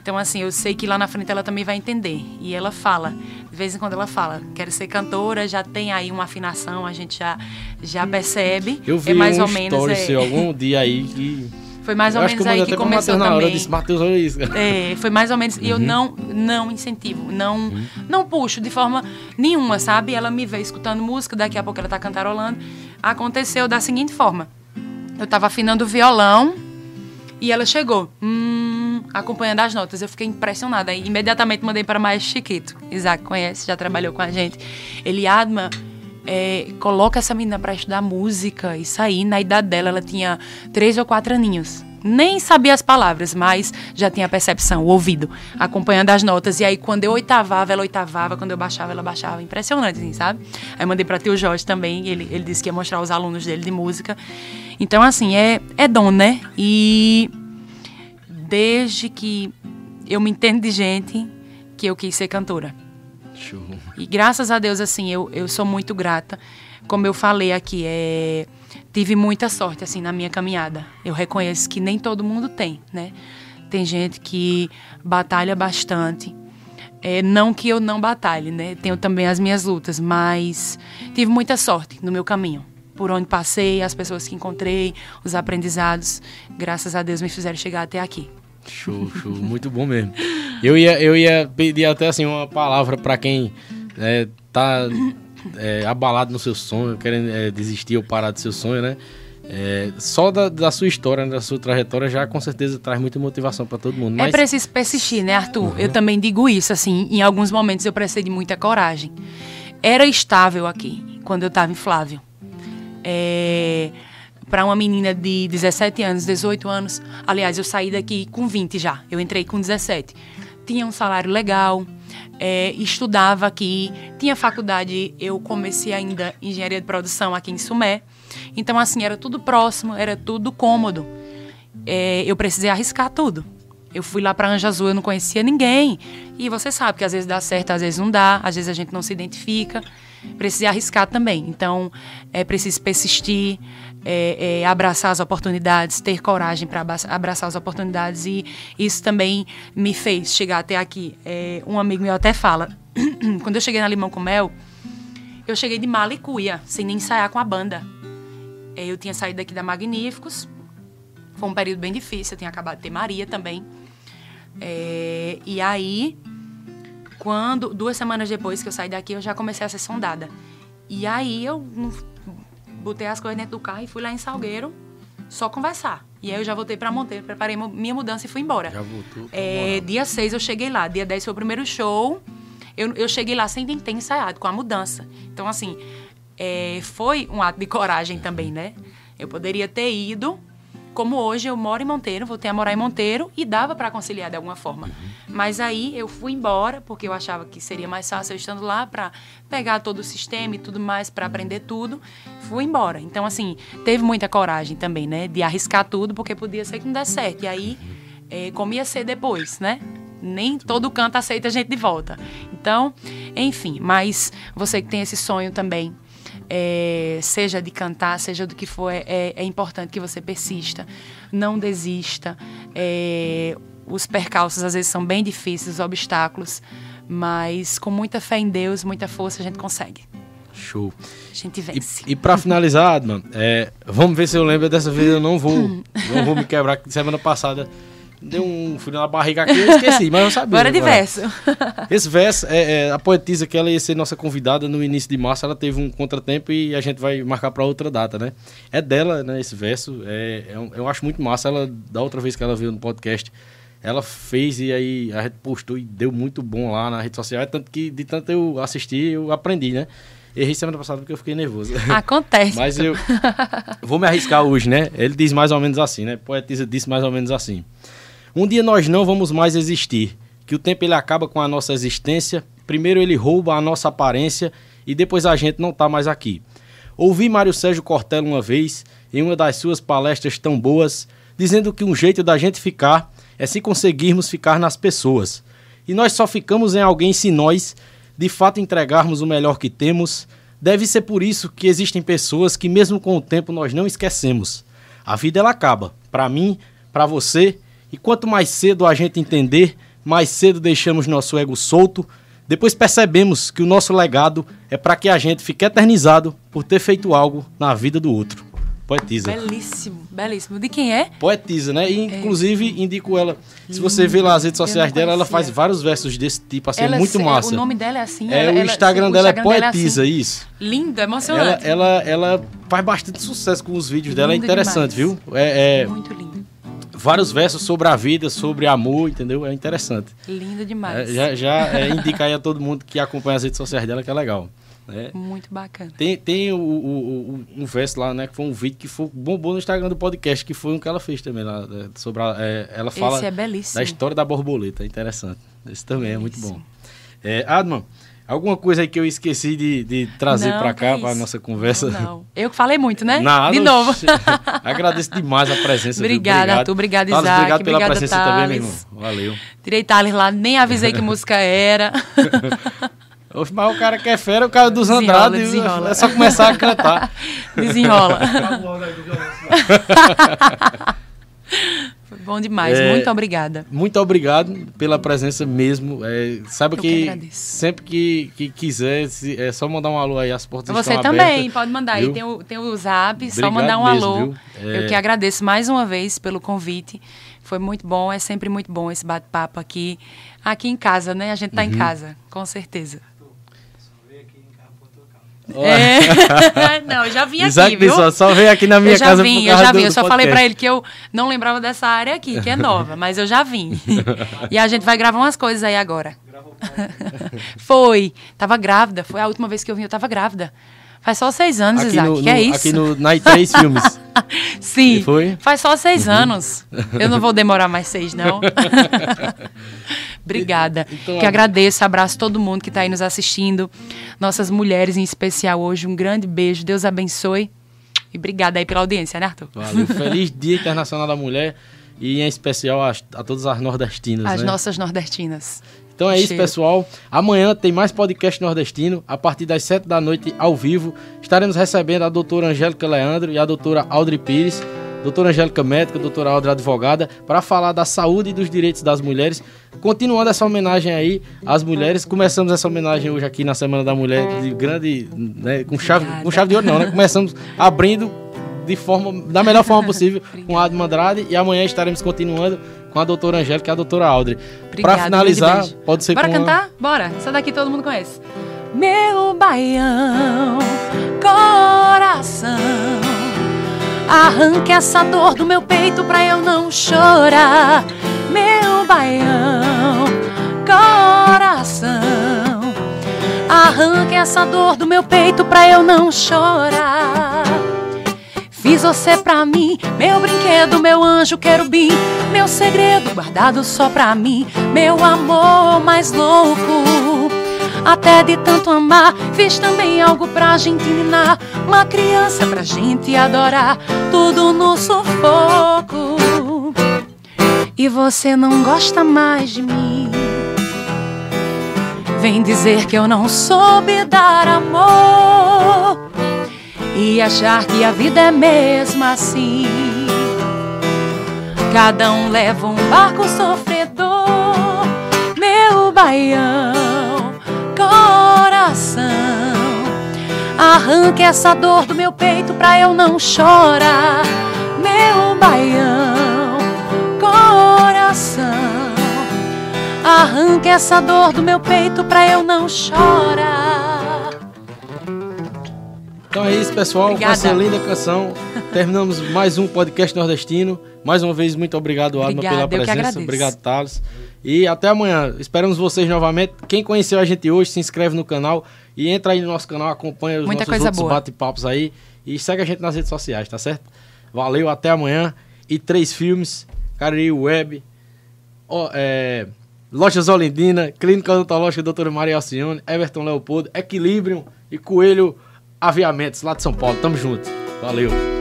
Então, assim, eu sei que lá na frente ela também vai entender. E ela fala, de vez em quando ela fala, quero ser cantora, já tem aí uma afinação, a gente já, já percebe. Eu vi é mais um ou menos. É... Seu, algum dia aí que foi mais ou menos aí que começou também. Hora, eu disse, Matheus, olha isso. É, foi mais ou menos. E uhum. eu não, não incentivo, não, uhum. não puxo de forma nenhuma, sabe? Ela me vê escutando música, daqui a pouco ela tá cantarolando. Aconteceu da seguinte forma: eu tava afinando o violão e ela chegou, hum, acompanhando as notas. Eu fiquei impressionada. E imediatamente mandei para mais Chiquito. Isaac conhece, já trabalhou com a gente. Ele, Adma é, coloca essa menina para estudar música. Isso aí, na idade dela, ela tinha três ou quatro aninhos. Nem sabia as palavras, mas já tinha a percepção, o ouvido, acompanhando as notas. E aí, quando eu oitavava, ela oitavava, quando eu baixava, ela baixava. Impressionante, assim, sabe? Aí mandei para tio Jorge também, ele, ele disse que ia mostrar os alunos dele de música. Então, assim, é, é dom, né? E desde que eu me entendo de gente, que eu quis ser cantora. E graças a Deus, assim, eu, eu sou muito grata. Como eu falei aqui, é, tive muita sorte, assim, na minha caminhada. Eu reconheço que nem todo mundo tem, né? Tem gente que batalha bastante. É, não que eu não batalhe, né? Tenho também as minhas lutas, mas tive muita sorte no meu caminho. Por onde passei, as pessoas que encontrei, os aprendizados, graças a Deus me fizeram chegar até aqui. Show, show, muito bom mesmo. Eu ia, eu ia pedir até assim uma palavra para quem é, tá é, abalado no seu sonho, querendo é, desistir ou parar do seu sonho, né? É, só da, da, sua história, da sua trajetória, já com certeza traz muita motivação para todo mundo. É mas... É preciso persistir, né, Arthur? Uhum. Eu também digo isso, assim, em alguns momentos eu precisei de muita coragem. Era estável aqui, quando eu estava em Flávio. É para uma menina de 17 anos, 18 anos. Aliás, eu saí daqui com 20 já. Eu entrei com 17. Tinha um salário legal, é, estudava aqui, tinha faculdade. Eu comecei ainda engenharia de produção aqui em Sumé. Então, assim, era tudo próximo, era tudo cômodo. É, eu precisei arriscar tudo. Eu fui lá para Anja Azul, eu não conhecia ninguém. E você sabe que às vezes dá certo, às vezes não dá, às vezes a gente não se identifica. Precisei arriscar também. Então, é preciso persistir, é, é, abraçar as oportunidades, ter coragem para abraçar as oportunidades. E isso também me fez chegar até aqui. É, um amigo meu até fala: quando eu cheguei na Limão com Mel, eu cheguei de mala e cuia, sem nem ensaiar com a banda. É, eu tinha saído daqui da Magníficos. Foi um período bem difícil. Eu tinha acabado de ter Maria também. É, e aí, quando duas semanas depois que eu saí daqui, eu já comecei a ser sondada. E aí eu botei as coisas dentro do carro e fui lá em Salgueiro só conversar. E aí eu já voltei para Monteiro, preparei minha mudança e fui embora. Já voltou. É, dia 6 eu cheguei lá, dia 10 foi o primeiro show. Eu, eu cheguei lá sem ter ensaiado, com a mudança. Então, assim, é, foi um ato de coragem também, né? Eu poderia ter ido, como hoje eu moro em Monteiro, voltei a morar em Monteiro e dava para conciliar de alguma forma. Uhum. Mas aí eu fui embora porque eu achava que seria mais fácil eu estando lá para pegar todo o sistema e tudo mais para aprender tudo. Fui embora. Então assim, teve muita coragem também, né, de arriscar tudo porque podia ser que não desse certo. E aí, é, como ia ser depois, né? Nem todo canto aceita a gente de volta. Então, enfim, mas você que tem esse sonho também é, seja de cantar, seja do que for, é, é, importante que você persista, não desista. É, os percalços às vezes são bem difíceis, os obstáculos, mas com muita fé em Deus, muita força, a gente consegue. Show. A gente vence. E, e para finalizar, Adman, é, vamos ver se eu lembro dessa vez. Eu não vou, não vou me quebrar. Semana passada Deu um frio na barriga aqui, eu esqueci, mas eu sabia. Bora de verso. Esse verso, é, é, a poetisa que ela ia ser nossa convidada no início de março, ela teve um contratempo e a gente vai marcar para outra data, né? É dela, né, esse verso. É, é, eu acho muito massa. Ela, da outra vez que ela veio no podcast, ela fez e aí a gente postou e deu muito bom lá na rede social. É tanto que, de tanto eu assistir, eu aprendi, né? Errei semana passada porque eu fiquei nervoso. Acontece. Mas eu vou me arriscar hoje, né? Ele diz mais ou menos assim, né? Poetisa disse mais ou menos assim. Um dia nós não vamos mais existir, que o tempo ele acaba com a nossa existência, primeiro ele rouba a nossa aparência e depois a gente não está mais aqui. Ouvi Mário Sérgio Cortella uma vez, em uma das suas palestras tão boas, dizendo que um jeito da gente ficar é se conseguirmos ficar nas pessoas. E nós só ficamos em alguém se nós, de fato, entregarmos o melhor que temos. Deve ser por isso que existem pessoas que, mesmo com o tempo, nós não esquecemos. A vida ela acaba. Para mim, para você e quanto mais cedo a gente entender, mais cedo deixamos nosso ego solto, depois percebemos que o nosso legado é para que a gente fique eternizado por ter feito algo na vida do outro. Poetisa. Belíssimo, belíssimo. De quem é? Poetisa, né? E, é. inclusive, é. indico ela. Se você vê lá as redes sociais dela, ela faz vários versos desse tipo, assim, ela, é muito massa. O nome dela é assim? É, ela, o Instagram ela, dela o Instagram é Poetisa, é assim. isso. Linda, emocionante. Ela, ela, ela, faz bastante sucesso com os vídeos dela, é interessante, demais. viu? É, é, muito lindo vários versos sobre a vida, sobre amor, entendeu? É interessante. Lindo demais. É, já já é, indica aí a todo mundo que acompanha as redes sociais dela que é legal. Né? Muito bacana. Tem, tem o, o, o, um verso lá, né? Que foi um vídeo que foi bombou no Instagram do podcast, que foi um que ela fez também lá. É, sobre a, é, ela fala é da história da borboleta. É interessante. Esse também belíssimo. é muito bom. É, Adman, Alguma coisa aí que eu esqueci de, de trazer para cá, para nossa conversa? Não, Eu que falei muito, né? Nada. De novo. Agradeço demais a presença. Obrigada, obrigado. Arthur. Obrigado, Isaac. Thales, obrigado pela obrigado, presença Thales. também, meu irmão. Valeu. Tirei Thales lá, nem avisei que música era. Mas o cara que é fera, o cara dos Andrade, desenrola. é só começar a cantar. Desenrola. Bom demais, é, muito obrigada. Muito obrigado pela presença mesmo. É, saiba que, que sempre que, que quiser, é só mandar um alô aí, as portas Você estão também, abertas, pode mandar viu? aí, tem o, tem o zap, obrigado só mandar um mesmo, alô. É... Eu que agradeço mais uma vez pelo convite. Foi muito bom, é sempre muito bom esse bate-papo aqui. Aqui em casa, né? A gente tá uhum. em casa, com certeza. É. não, eu já vim Isaac aqui, viu? Só, só veio aqui na minha eu já casa vim, Eu já vim, eu só falei pra ele que eu não lembrava dessa área aqui, que é nova, mas eu já vim. e a gente vai gravar umas coisas aí agora. foi. Tava grávida, foi a última vez que eu vim, eu tava grávida. Faz só seis anos, aqui Isaac. no, que é no- isso? Aqui no, na três filmes. Sim. E foi? Uhum. Faz só seis anos. Eu não vou demorar mais seis, não. Obrigada. Então, que agradeço, abraço todo mundo que está aí nos assistindo. Nossas mulheres em especial hoje. Um grande beijo. Deus abençoe. E obrigada aí pela audiência, né, Arthur? Valeu. Feliz Dia Internacional da Mulher e em especial a, a todas as nordestinas. As né? nossas nordestinas. Então é isso, Cheiro. pessoal. Amanhã tem mais podcast nordestino. A partir das 7 da noite, ao vivo, estaremos recebendo a doutora Angélica Leandro e a doutora Audrey Pires. Doutora Angélica médica, doutora Audrey advogada, para falar da saúde e dos direitos das mulheres. Continuando essa homenagem aí às mulheres. Começamos essa homenagem hoje aqui na Semana da Mulher de grande, né, com chave, com chave de ouro não, né? Começamos abrindo de forma, da melhor forma possível com Adma Andrade e amanhã estaremos continuando com a doutora Angélica e a doutora Audrey. Para finalizar, pode ser Bora com uma- cantar? Bora. Essa daqui todo mundo conhece. Meu baião, coração, arranque essa dor do meu peito pra eu não chorar. Meu baião, coração, arranque essa dor do meu peito pra eu não chorar. Fiz você pra mim, meu brinquedo, meu anjo querubim, meu segredo guardado só pra mim, meu amor mais louco. Até de tanto amar, fiz também algo pra gente ninar, uma criança pra gente adorar, tudo no sufoco. E você não gosta mais de mim. Vem dizer que eu não soube dar amor e achar que a vida é mesmo assim. Cada um leva um barco sofredor, meu baião, coração. Arranque essa dor do meu peito pra eu não chorar, meu baião, coração. Arranque essa dor do meu peito pra eu não chorar. Então é isso, pessoal. Obrigada. Com essa linda canção, terminamos mais um podcast nordestino. Mais uma vez, muito obrigado, Obrigada, pela presença. Obrigado, Thales. E até amanhã. Esperamos vocês novamente. Quem conheceu a gente hoje, se inscreve no canal e entra aí no nosso canal, acompanha os Muita nossos outros bate-papos aí. E segue a gente nas redes sociais, tá certo? Valeu, até amanhã. E três filmes, Cariri Web, é, Lojas Olindina, Clínica Odontológica Doutora Maria Alcione, Everton Leopoldo, Equilibrium e Coelho Aviamentos, lá de São Paulo. Tamo junto. Valeu.